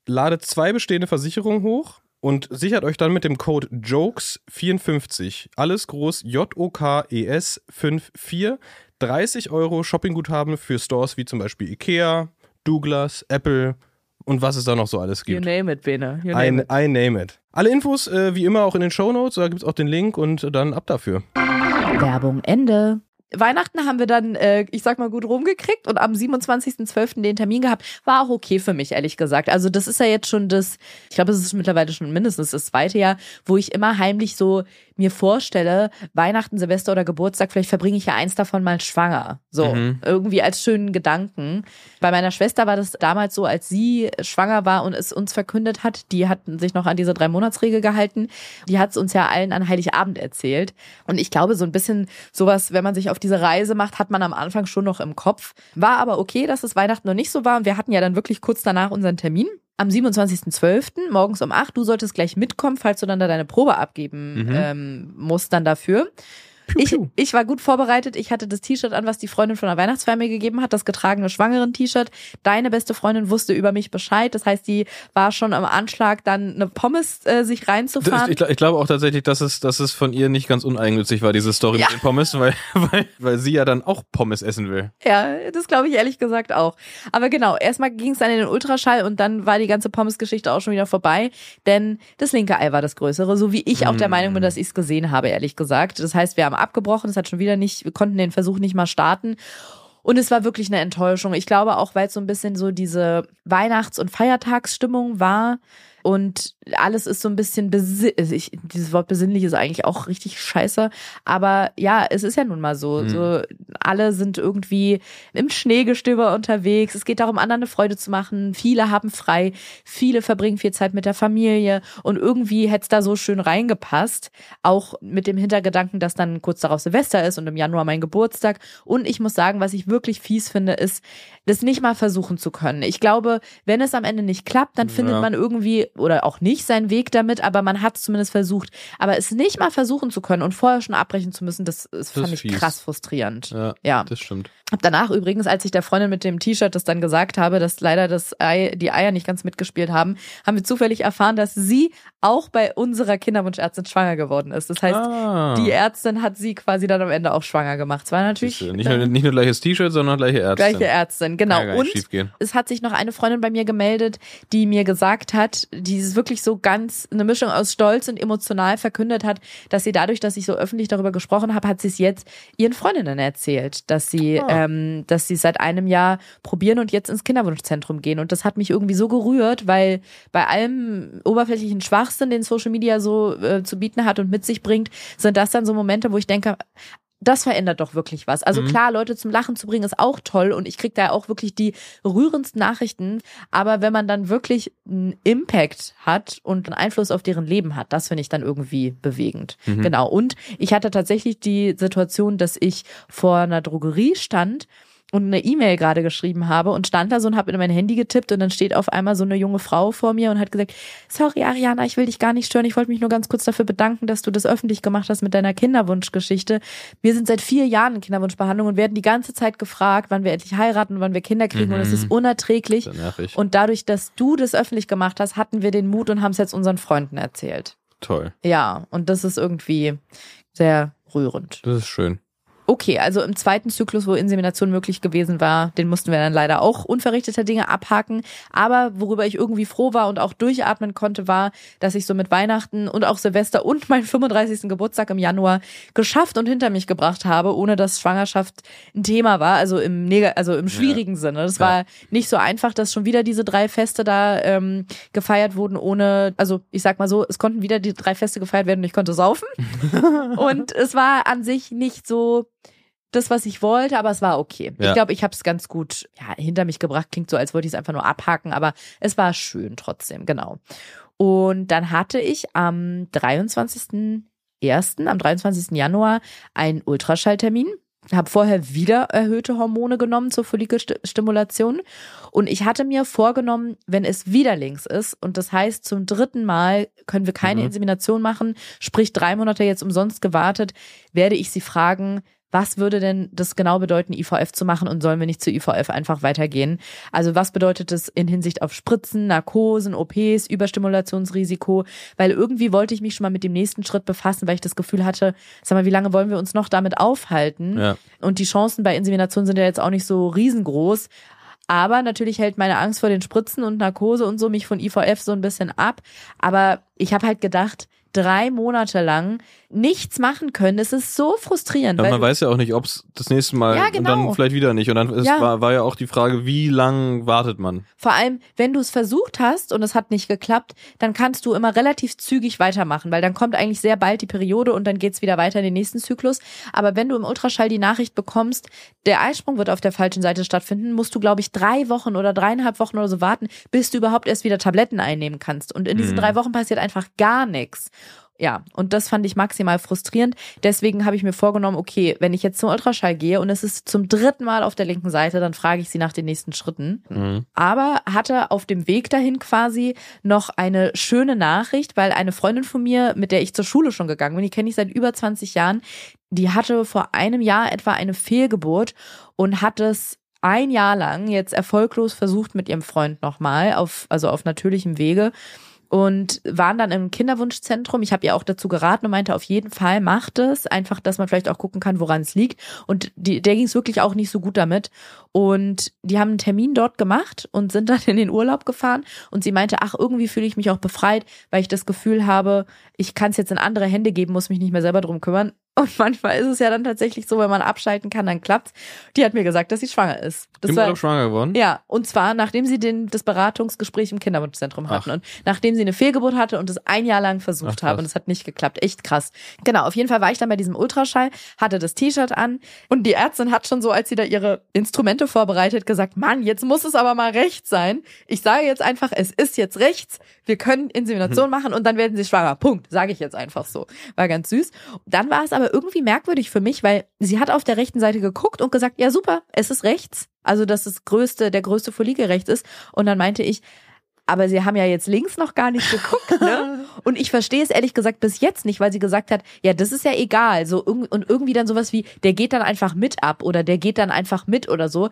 ladet zwei bestehende Versicherungen hoch und sichert euch dann mit dem Code JOKES54, alles groß J-O-K-E-S 54, 30 Euro Shoppingguthaben für Stores wie zum Beispiel Ikea, Douglas, Apple und was es da noch so alles gibt. You name it, Bene. You name I, it. I name it. Alle Infos äh, wie immer auch in den Show Notes, da gibt es auch den Link und dann ab dafür. Werbung Ende. Weihnachten haben wir dann, äh, ich sag mal, gut rumgekriegt und am 27.12. den Termin gehabt. War auch okay für mich, ehrlich gesagt. Also das ist ja jetzt schon das, ich glaube, es ist mittlerweile schon mindestens das zweite Jahr, wo ich immer heimlich so mir vorstelle, Weihnachten, Silvester oder Geburtstag, vielleicht verbringe ich ja eins davon mal schwanger. So, mhm. irgendwie als schönen Gedanken. Bei meiner Schwester war das damals so, als sie schwanger war und es uns verkündet hat, die hatten sich noch an diese drei Monatsregel gehalten. Die hat es uns ja allen an Heiligabend erzählt. Und ich glaube, so ein bisschen sowas, wenn man sich auf diese Reise macht, hat man am Anfang schon noch im Kopf. War aber okay, dass es Weihnachten noch nicht so war. Und wir hatten ja dann wirklich kurz danach unseren Termin am 27.12. morgens um 8. Du solltest gleich mitkommen, falls du dann da deine Probe abgeben mhm. ähm, musst dann dafür. Piu, piu. Ich, ich war gut vorbereitet. Ich hatte das T-Shirt an, was die Freundin von der Weihnachtsfeier mir gegeben hat, das getragene Schwangeren-T-Shirt. Deine beste Freundin wusste über mich Bescheid. Das heißt, die war schon am Anschlag, dann eine Pommes äh, sich reinzufahren. Ich, ich, glaube auch tatsächlich, dass es, dass es von ihr nicht ganz uneigennützig war, diese Story ja. mit den Pommes, weil, weil, weil sie ja dann auch Pommes essen will. Ja, das glaube ich ehrlich gesagt auch. Aber genau, erstmal ging es dann in den Ultraschall und dann war die ganze Pommes-Geschichte auch schon wieder vorbei, denn das linke Ei war das größere, so wie ich auch der Meinung bin, dass ich es gesehen habe, ehrlich gesagt. Das heißt, wir haben abgebrochen, es hat schon wieder nicht, wir konnten den Versuch nicht mal starten. Und es war wirklich eine Enttäuschung. Ich glaube auch, weil es so ein bisschen so diese Weihnachts- und Feiertagsstimmung war, und alles ist so ein bisschen also ich, dieses Wort besinnlich ist eigentlich auch richtig scheiße, aber ja, es ist ja nun mal so, mhm. so alle sind irgendwie im Schneegestöber unterwegs. Es geht darum, anderen eine Freude zu machen. Viele haben frei, viele verbringen viel Zeit mit der Familie und irgendwie hätte es da so schön reingepasst, auch mit dem Hintergedanken, dass dann kurz darauf Silvester ist und im Januar mein Geburtstag. Und ich muss sagen, was ich wirklich fies finde, ist, das nicht mal versuchen zu können. Ich glaube, wenn es am Ende nicht klappt, dann findet ja. man irgendwie oder auch nicht seinen Weg damit, aber man hat es zumindest versucht. Aber es nicht mal versuchen zu können und vorher schon abbrechen zu müssen, das, das, das fand ich fies. krass frustrierend. Ja, ja, das stimmt. Hab danach übrigens, als ich der Freundin mit dem T-Shirt das dann gesagt habe, dass leider das Ei, die Eier nicht ganz mitgespielt haben, haben wir zufällig erfahren, dass sie auch bei unserer Kinderwunschärztin schwanger geworden ist. Das heißt, ah. die Ärztin hat sie quasi dann am Ende auch schwanger gemacht. Es war natürlich nicht nur, nicht nur gleiches T-Shirt, sondern gleiche Ärztin. Gleiche Ärztin, genau. Und es hat sich noch eine Freundin bei mir gemeldet, die mir gesagt hat, die ist wirklich so ganz eine Mischung aus Stolz und emotional verkündet hat, dass sie dadurch, dass ich so öffentlich darüber gesprochen habe, hat sie es jetzt ihren Freundinnen erzählt, dass sie ah ähm, dass sie seit einem Jahr probieren und jetzt ins Kinderwunschzentrum gehen. Und das hat mich irgendwie so gerührt, weil bei allem oberflächlichen Schwachsinn, den Social Media so äh, zu bieten hat und mit sich bringt, sind das dann so Momente, wo ich denke, das verändert doch wirklich was. Also mhm. klar, Leute zum Lachen zu bringen ist auch toll und ich krieg da auch wirklich die rührendsten Nachrichten. Aber wenn man dann wirklich einen Impact hat und einen Einfluss auf deren Leben hat, das finde ich dann irgendwie bewegend. Mhm. Genau. Und ich hatte tatsächlich die Situation, dass ich vor einer Drogerie stand und eine E-Mail gerade geschrieben habe und stand da so und habe in mein Handy getippt und dann steht auf einmal so eine junge Frau vor mir und hat gesagt, sorry Ariana, ich will dich gar nicht stören, ich wollte mich nur ganz kurz dafür bedanken, dass du das öffentlich gemacht hast mit deiner Kinderwunschgeschichte. Wir sind seit vier Jahren in Kinderwunschbehandlung und werden die ganze Zeit gefragt, wann wir endlich heiraten, wann wir Kinder kriegen mhm. und es ist mhm. unerträglich. Und dadurch, dass du das öffentlich gemacht hast, hatten wir den Mut und haben es jetzt unseren Freunden erzählt. Toll. Ja, und das ist irgendwie sehr rührend. Das ist schön. Okay, also im zweiten Zyklus, wo Insemination möglich gewesen war, den mussten wir dann leider auch unverrichteter Dinge abhaken. Aber worüber ich irgendwie froh war und auch durchatmen konnte, war, dass ich so mit Weihnachten und auch Silvester und meinen 35. Geburtstag im Januar geschafft und hinter mich gebracht habe, ohne dass Schwangerschaft ein Thema war, also im Neg also im schwierigen ja. Sinne. Das ja. war nicht so einfach, dass schon wieder diese drei Feste da ähm, gefeiert wurden, ohne, also ich sag mal so, es konnten wieder die drei Feste gefeiert werden und ich konnte saufen. und es war an sich nicht so das, was ich wollte, aber es war okay. Ja. Ich glaube, ich habe es ganz gut ja, hinter mich gebracht. Klingt so, als wollte ich es einfach nur abhaken, aber es war schön trotzdem, genau. Und dann hatte ich am 23.01., am 23. Januar einen Ultraschalltermin habe vorher wieder erhöhte Hormone genommen zur Follikelstimulation und ich hatte mir vorgenommen, wenn es wieder links ist und das heißt zum dritten Mal können wir keine mhm. Insemination machen, sprich drei Monate jetzt umsonst gewartet, werde ich sie fragen, was würde denn das genau bedeuten, IVF zu machen und sollen wir nicht zu IVF einfach weitergehen? Also was bedeutet das in Hinsicht auf Spritzen, Narkosen, OPs, Überstimulationsrisiko? Weil irgendwie wollte ich mich schon mal mit dem nächsten Schritt befassen, weil ich das Gefühl hatte, sag mal, wie lange wollen wir uns noch damit aufhalten? Ja. Und die Chancen bei Insemination sind ja jetzt auch nicht so riesengroß. Aber natürlich hält meine Angst vor den Spritzen und Narkose und so mich von IVF so ein bisschen ab. Aber ich habe halt gedacht, drei Monate lang nichts machen können. Es ist so frustrierend. Ja, man weiß ja auch nicht, ob es das nächste Mal ja, genau. und dann genau. vielleicht wieder nicht. Und dann ist, ja. war, war ja auch die Frage, wie lang wartet man? Vor allem, wenn du es versucht hast und es hat nicht geklappt, dann kannst du immer relativ zügig weitermachen, weil dann kommt eigentlich sehr bald die Periode und dann geht's wieder weiter in den nächsten Zyklus. Aber wenn du im Ultraschall die Nachricht bekommst, der Eisprung wird auf der falschen Seite stattfinden, musst du, glaube ich, drei Wochen oder dreieinhalb Wochen oder so warten, bis du überhaupt erst wieder Tabletten einnehmen kannst. Und in diesen mhm. drei Wochen passiert einfach gar nichts. Ja, und das fand ich maximal frustrierend. Deswegen habe ich mir vorgenommen, okay, wenn ich jetzt zum Ultraschall gehe und es ist zum dritten Mal auf der linken Seite, dann frage ich sie nach den nächsten Schritten. Mhm. Aber hatte auf dem Weg dahin quasi noch eine schöne Nachricht, weil eine Freundin von mir, mit der ich zur Schule schon gegangen bin, die kenne ich seit über 20 Jahren, die hatte vor einem Jahr etwa eine Fehlgeburt und hat es ein Jahr lang jetzt erfolglos versucht mit ihrem Freund nochmal, auf, also auf natürlichem Wege und waren dann im Kinderwunschzentrum. Ich habe ihr auch dazu geraten und meinte, auf jeden Fall macht es. Einfach, dass man vielleicht auch gucken kann, woran es liegt. Und die, der ging es wirklich auch nicht so gut damit. Und die haben einen Termin dort gemacht und sind dann in den Urlaub gefahren. Und sie meinte, ach, irgendwie fühle ich mich auch befreit, weil ich das Gefühl habe, ich kann es jetzt in andere Hände geben, muss mich nicht mehr selber drum kümmern. Und manchmal ist es ja dann tatsächlich so, wenn man abschalten kann, dann klappt's. Die hat mir gesagt, dass sie schwanger ist. Das Im war, Urlaub schwanger geworden? Ja, und zwar nachdem sie den, das Beratungsgespräch im Kinderwunschzentrum hatten Ach. und nachdem sie eine Fehlgeburt hatte und es ein Jahr lang versucht Ach, haben und es hat nicht geklappt. Echt krass. Genau, auf jeden Fall war ich dann bei diesem Ultraschall, hatte das T-Shirt an und die Ärztin hat schon so, als sie da ihre Instrumente vorbereitet, gesagt, Mann, jetzt muss es aber mal rechts sein. Ich sage jetzt einfach, es ist jetzt rechts. Wir können Insemination hm. machen und dann werden sie schwanger. Punkt. Sage ich jetzt einfach so. War ganz süß. Dann war es aber irgendwie merkwürdig für mich, weil sie hat auf der rechten Seite geguckt und gesagt, ja super, es ist rechts. Also, dass das größte, der größte Follikel rechts ist. Und dann meinte ich, aber sie haben ja jetzt links noch gar nicht geguckt, ne? Und ich verstehe es ehrlich gesagt bis jetzt nicht, weil sie gesagt hat, ja, das ist ja egal, so und irgendwie dann sowas wie, der geht dann einfach mit ab oder der geht dann einfach mit oder so.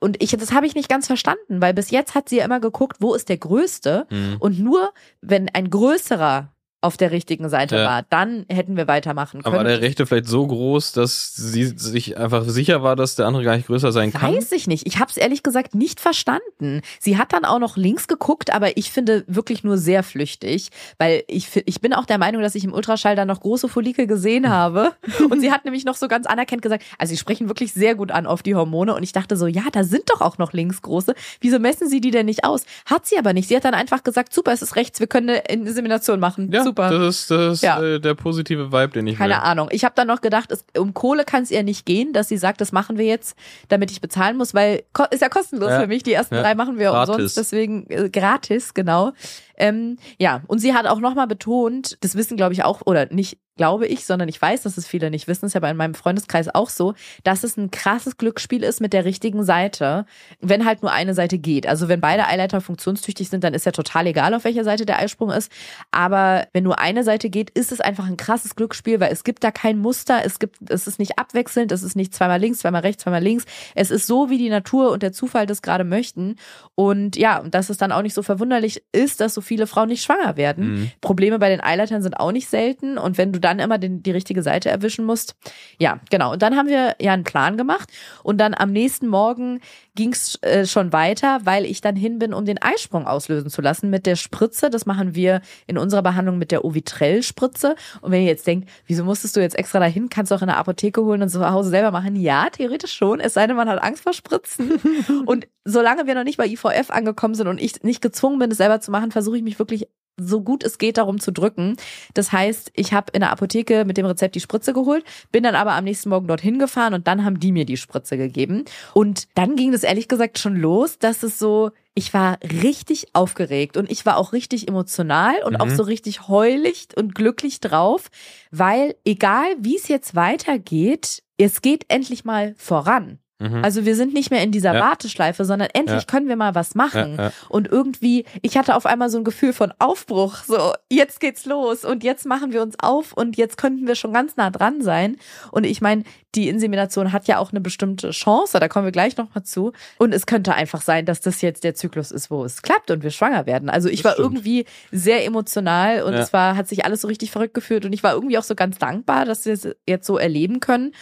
Und ich, das habe ich nicht ganz verstanden, weil bis jetzt hat sie ja immer geguckt, wo ist der größte mhm. und nur wenn ein größerer auf der richtigen Seite ja. war. Dann hätten wir weitermachen können. Aber war der Rechte vielleicht so groß, dass sie sich einfach sicher war, dass der andere gar nicht größer sein Weiß kann? Weiß ich nicht. Ich habe es ehrlich gesagt nicht verstanden. Sie hat dann auch noch links geguckt, aber ich finde wirklich nur sehr flüchtig, weil ich, ich bin auch der Meinung, dass ich im Ultraschall dann noch große Follikel gesehen habe. und sie hat nämlich noch so ganz anerkennt gesagt, also sie sprechen wirklich sehr gut an auf die Hormone. Und ich dachte so, ja, da sind doch auch noch links große. Wieso messen sie die denn nicht aus? Hat sie aber nicht. Sie hat dann einfach gesagt, super, es ist rechts, wir können eine Insemination machen. Ja. Super super. Das ist, das ist ja. äh, der positive Vibe, den ich Keine will. Ahnung. Ich habe dann noch gedacht, es, um Kohle kann es ihr nicht gehen, dass sie sagt, das machen wir jetzt, damit ich bezahlen muss, weil ist ja kostenlos ja. für mich. Die ersten ja. drei machen wir gratis. umsonst, deswegen äh, gratis, genau. Ähm, ja, und sie hat auch nochmal betont, das wissen glaube ich auch, oder nicht glaube ich, sondern ich weiß, dass es viele nicht wissen, ist ja bei meinem Freundeskreis auch so, dass es ein krasses Glücksspiel ist mit der richtigen Seite, wenn halt nur eine Seite geht. Also wenn beide Eileiter funktionstüchtig sind, dann ist ja total egal, auf welcher Seite der Eisprung ist. Aber wenn nur eine Seite geht, ist es einfach ein krasses Glücksspiel, weil es gibt da kein Muster, es gibt, es ist nicht abwechselnd, es ist nicht zweimal links, zweimal rechts, zweimal links. Es ist so, wie die Natur und der Zufall das gerade möchten. Und ja, dass es dann auch nicht so verwunderlich ist, dass so viele Frauen nicht schwanger werden. Mhm. Probleme bei den Eileitern sind auch nicht selten. Und wenn du dann immer den, die richtige Seite erwischen musst. Ja, genau. Und dann haben wir ja einen Plan gemacht. Und dann am nächsten Morgen ging es äh, schon weiter, weil ich dann hin bin, um den Eisprung auslösen zu lassen mit der Spritze. Das machen wir in unserer Behandlung mit der Ovitrell-Spritze. Und wenn ihr jetzt denkt, wieso musstest du jetzt extra dahin, kannst du auch in der Apotheke holen und zu Hause selber machen. Ja, theoretisch schon, es sei denn, man hat Angst vor Spritzen. und solange wir noch nicht bei IVF angekommen sind und ich nicht gezwungen bin, es selber zu machen, versuche ich mich wirklich so gut es geht darum zu drücken. Das heißt, ich habe in der Apotheke mit dem Rezept die Spritze geholt, bin dann aber am nächsten Morgen dorthin gefahren und dann haben die mir die Spritze gegeben. Und dann ging das ehrlich gesagt schon los, dass es so, ich war richtig aufgeregt und ich war auch richtig emotional und mhm. auch so richtig heulig und glücklich drauf, weil egal wie es jetzt weitergeht, es geht endlich mal voran. Mhm. Also wir sind nicht mehr in dieser ja. Warteschleife, sondern endlich ja. können wir mal was machen. Ja, und irgendwie, ich hatte auf einmal so ein Gefühl von Aufbruch, so jetzt geht's los und jetzt machen wir uns auf und jetzt könnten wir schon ganz nah dran sein. Und ich meine, die Insemination hat ja auch eine bestimmte Chance, da kommen wir gleich nochmal zu. Und es könnte einfach sein, dass das jetzt der Zyklus ist, wo es klappt und wir schwanger werden. Also ich das war stimmt. irgendwie sehr emotional und es war, hat sich alles so richtig verrückt gefühlt und ich war irgendwie auch so ganz dankbar, dass wir es jetzt so erleben können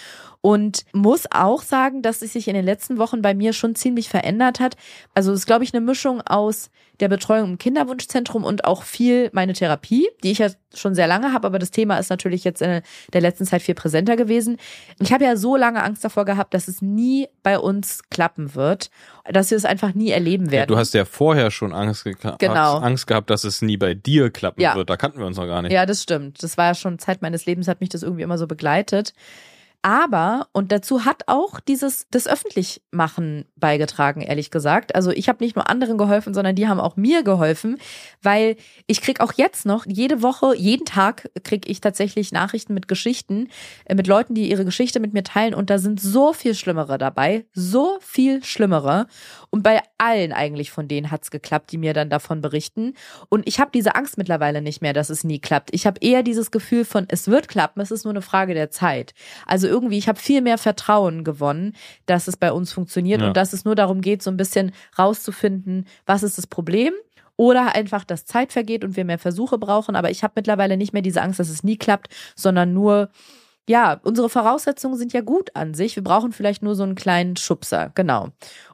und muss auch sagen, dass es sich in den letzten Wochen bei mir schon ziemlich verändert hat. Also es ist, glaube ich, eine Mischung aus der Betreuung im Kinderwunschzentrum und auch viel meine Therapie, die ich ja schon sehr lange habe, aber das Thema ist natürlich jetzt in der letzten Zeit viel präsenter gewesen. Ich habe ja so lange Angst davor gehabt, dass es nie bei uns klappen wird, dass wir es einfach nie erleben werden. Ja, du hast ja vorher schon Angst, ge genau. Angst gehabt, dass es nie bei dir klappen ja. wird. Da kannten wir uns noch gar nicht. Ja, das stimmt. Das war ja schon Zeit meines Lebens, hat mich das irgendwie immer so begleitet. Aber, und dazu hat auch dieses, das Öffentlichmachen beigetragen, ehrlich gesagt. Also ich habe nicht nur anderen geholfen, sondern die haben auch mir geholfen, weil ich krieg auch jetzt noch, jede Woche, jeden Tag krieg ich tatsächlich Nachrichten mit Geschichten, äh, mit Leuten, die ihre Geschichte mit mir teilen und da sind so viel Schlimmere dabei, so viel Schlimmere. Und bei allen eigentlich von denen hat's geklappt, die mir dann davon berichten. Und ich habe diese Angst mittlerweile nicht mehr, dass es nie klappt. Ich habe eher dieses Gefühl von, es wird klappen, es ist nur eine Frage der Zeit. Also irgendwie, ich habe viel mehr Vertrauen gewonnen, dass es bei uns funktioniert ja. und dass es nur darum geht, so ein bisschen rauszufinden, was ist das Problem oder einfach, dass Zeit vergeht und wir mehr Versuche brauchen. Aber ich habe mittlerweile nicht mehr diese Angst, dass es nie klappt, sondern nur, ja, unsere Voraussetzungen sind ja gut an sich. Wir brauchen vielleicht nur so einen kleinen Schubser, genau.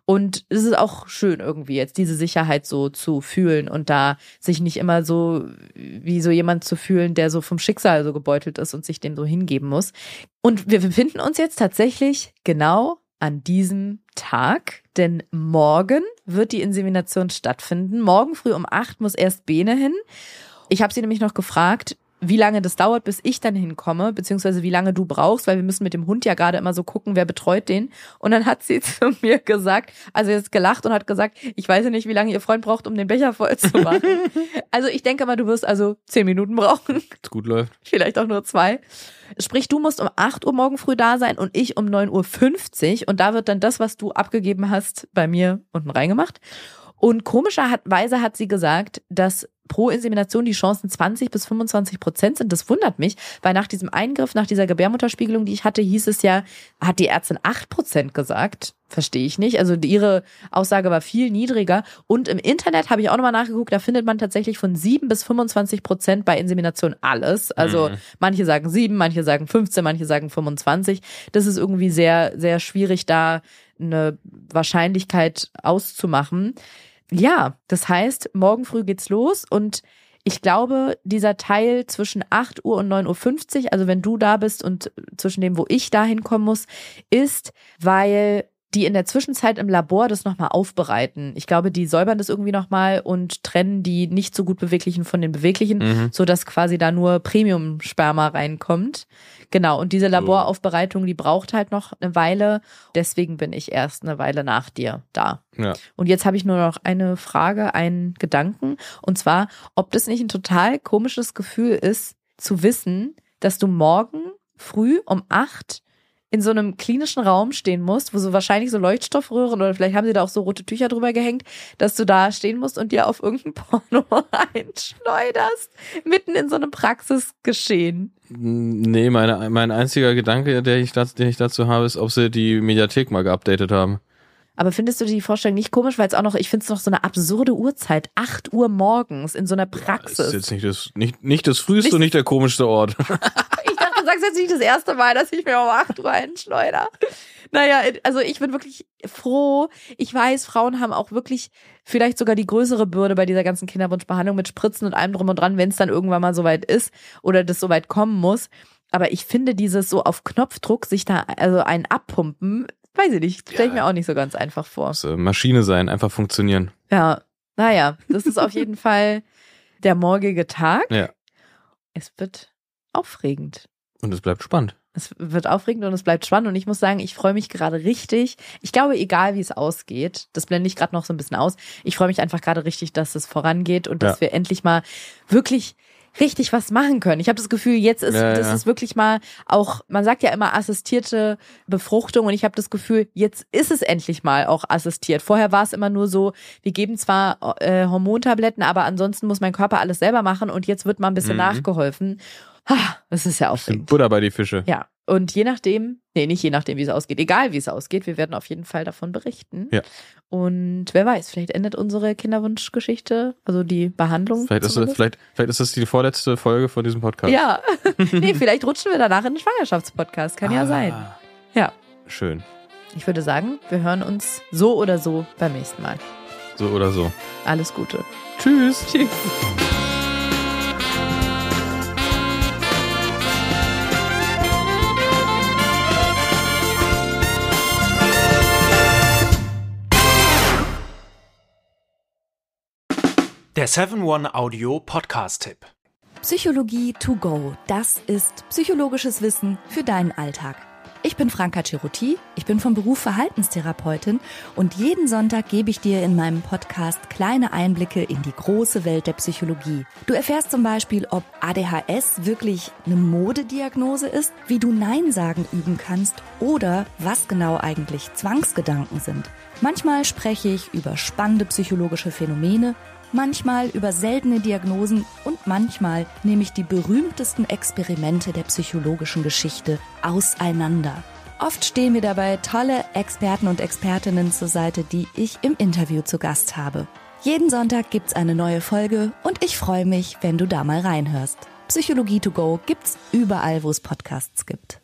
Und es ist auch schön irgendwie jetzt diese Sicherheit so zu fühlen und da sich nicht immer so wie so jemand zu fühlen, der so vom Schicksal so gebeutelt ist und sich dem so hingeben muss. Und wir befinden uns jetzt tatsächlich genau an diesem Tag, denn morgen wird die Insemination stattfinden. Morgen früh um acht muss erst Bene hin. Ich habe sie nämlich noch gefragt, wie lange das dauert, bis ich dann hinkomme, beziehungsweise wie lange du brauchst, weil wir müssen mit dem Hund ja gerade immer so gucken, wer betreut den. Und dann hat sie zu mir gesagt, also jetzt gelacht und hat gesagt, ich weiß ja nicht, wie lange ihr Freund braucht, um den Becher voll zu machen. also ich denke mal, du wirst also zehn Minuten brauchen. Es gut läuft. Vielleicht auch nur zwei. Sprich, du musst um acht Uhr morgen früh da sein und ich um neun Uhr fünfzig und da wird dann das, was du abgegeben hast, bei mir unten reingemacht. Und komischerweise hat sie gesagt, dass pro Insemination die Chancen 20 bis 25 Prozent sind. Das wundert mich, weil nach diesem Eingriff, nach dieser Gebärmutterspiegelung, die ich hatte, hieß es ja, hat die Ärztin 8 Prozent gesagt. Verstehe ich nicht. Also ihre Aussage war viel niedriger. Und im Internet habe ich auch nochmal nachgeguckt, da findet man tatsächlich von 7 bis 25 Prozent bei Insemination alles. Also mhm. manche sagen 7, manche sagen 15, manche sagen 25. Das ist irgendwie sehr, sehr schwierig, da eine Wahrscheinlichkeit auszumachen. Ja, das heißt, morgen früh geht's los und ich glaube, dieser Teil zwischen 8 Uhr und 9.50 Uhr, also wenn du da bist und zwischen dem, wo ich da hinkommen muss, ist, weil die in der Zwischenzeit im Labor das nochmal aufbereiten. Ich glaube, die säubern das irgendwie nochmal und trennen die nicht so gut beweglichen von den beweglichen, mhm. so dass quasi da nur Premium-Sperma reinkommt. Genau. Und diese Laboraufbereitung, die braucht halt noch eine Weile. Deswegen bin ich erst eine Weile nach dir da. Ja. Und jetzt habe ich nur noch eine Frage, einen Gedanken. Und zwar, ob das nicht ein total komisches Gefühl ist, zu wissen, dass du morgen früh um acht in so einem klinischen Raum stehen musst, wo so wahrscheinlich so Leuchtstoffröhren oder vielleicht haben sie da auch so rote Tücher drüber gehängt, dass du da stehen musst und dir auf irgendein Porno einschleuderst, mitten in so einem Praxisgeschehen. Nee, meine, mein einziger Gedanke, der ich, den ich dazu habe, ist, ob sie die Mediathek mal geupdatet haben. Aber findest du die Vorstellung nicht komisch, weil es auch noch, ich finde es noch so eine absurde Uhrzeit, 8 Uhr morgens in so einer Praxis. Das ist jetzt nicht das, nicht, nicht das früheste und nicht der komischste Ort. sagst jetzt nicht das erste Mal, dass ich mir um 8 Uhr einschleuder. Naja, also ich bin wirklich froh. Ich weiß, Frauen haben auch wirklich vielleicht sogar die größere Bürde bei dieser ganzen Kinderwunschbehandlung mit Spritzen und allem drum und dran, wenn es dann irgendwann mal soweit ist oder das soweit kommen muss. Aber ich finde dieses so auf Knopfdruck sich da also ein abpumpen, weiß ich nicht, stelle ich mir auch nicht so ganz einfach vor. Muss, äh, Maschine sein, einfach funktionieren. Ja, naja, das ist auf jeden Fall der morgige Tag. Ja. Es wird aufregend. Und es bleibt spannend. Es wird aufregend und es bleibt spannend. Und ich muss sagen, ich freue mich gerade richtig. Ich glaube, egal wie es ausgeht, das blende ich gerade noch so ein bisschen aus. Ich freue mich einfach gerade richtig, dass es vorangeht und dass Ja. wir endlich mal wirklich richtig was machen können. Ich habe das Gefühl, jetzt ist Ja, das ja. ist wirklich mal auch, man sagt ja immer assistierte Befruchtung und ich habe das Gefühl, jetzt ist es endlich mal auch assistiert. Vorher war es immer nur so, wir geben zwar äh, Hormontabletten, aber ansonsten muss mein Körper alles selber machen und jetzt wird mal ein bisschen Mhm. nachgeholfen. Das ist ja aufregend. Butter bei die Fische. Ja, und je nachdem, nee, nicht je nachdem, wie es ausgeht, egal wie es ausgeht, wir werden auf jeden Fall davon berichten. Ja. Und wer weiß, vielleicht endet unsere Kinderwunschgeschichte, also die Behandlung. Vielleicht ist, das, vielleicht, vielleicht ist das die vorletzte Folge von diesem Podcast. Ja, nee, vielleicht rutschen wir danach in den Schwangerschaftspodcast, kann ja Ah, sein. Ja, Schön. ich würde sagen, wir hören uns so oder so beim nächsten Mal. So oder so. Alles Gute. Tschüss. Tschüss. Der 7-One Audio Podcast-Tipp. Psychologie to go. Das ist psychologisches Wissen für deinen Alltag. Ich bin Franka Ceruti, ich bin vom Beruf Verhaltenstherapeutin und jeden Sonntag gebe ich dir in meinem Podcast kleine Einblicke in die große Welt der Psychologie. Du erfährst zum Beispiel, ob ADHS wirklich eine Modediagnose ist, wie du Nein sagen üben kannst oder was genau eigentlich Zwangsgedanken sind. Manchmal spreche ich über spannende psychologische Phänomene, manchmal über seltene Diagnosen und manchmal nehme ich die berühmtesten Experimente der psychologischen Geschichte auseinander. Oft stehen mir dabei tolle Experten und Expertinnen zur Seite, die ich im Interview zu Gast habe. Jeden Sonntag gibt's eine neue Folge und ich freue mich, wenn du da mal reinhörst. Psychologie to go gibt's überall, wo es Podcasts gibt.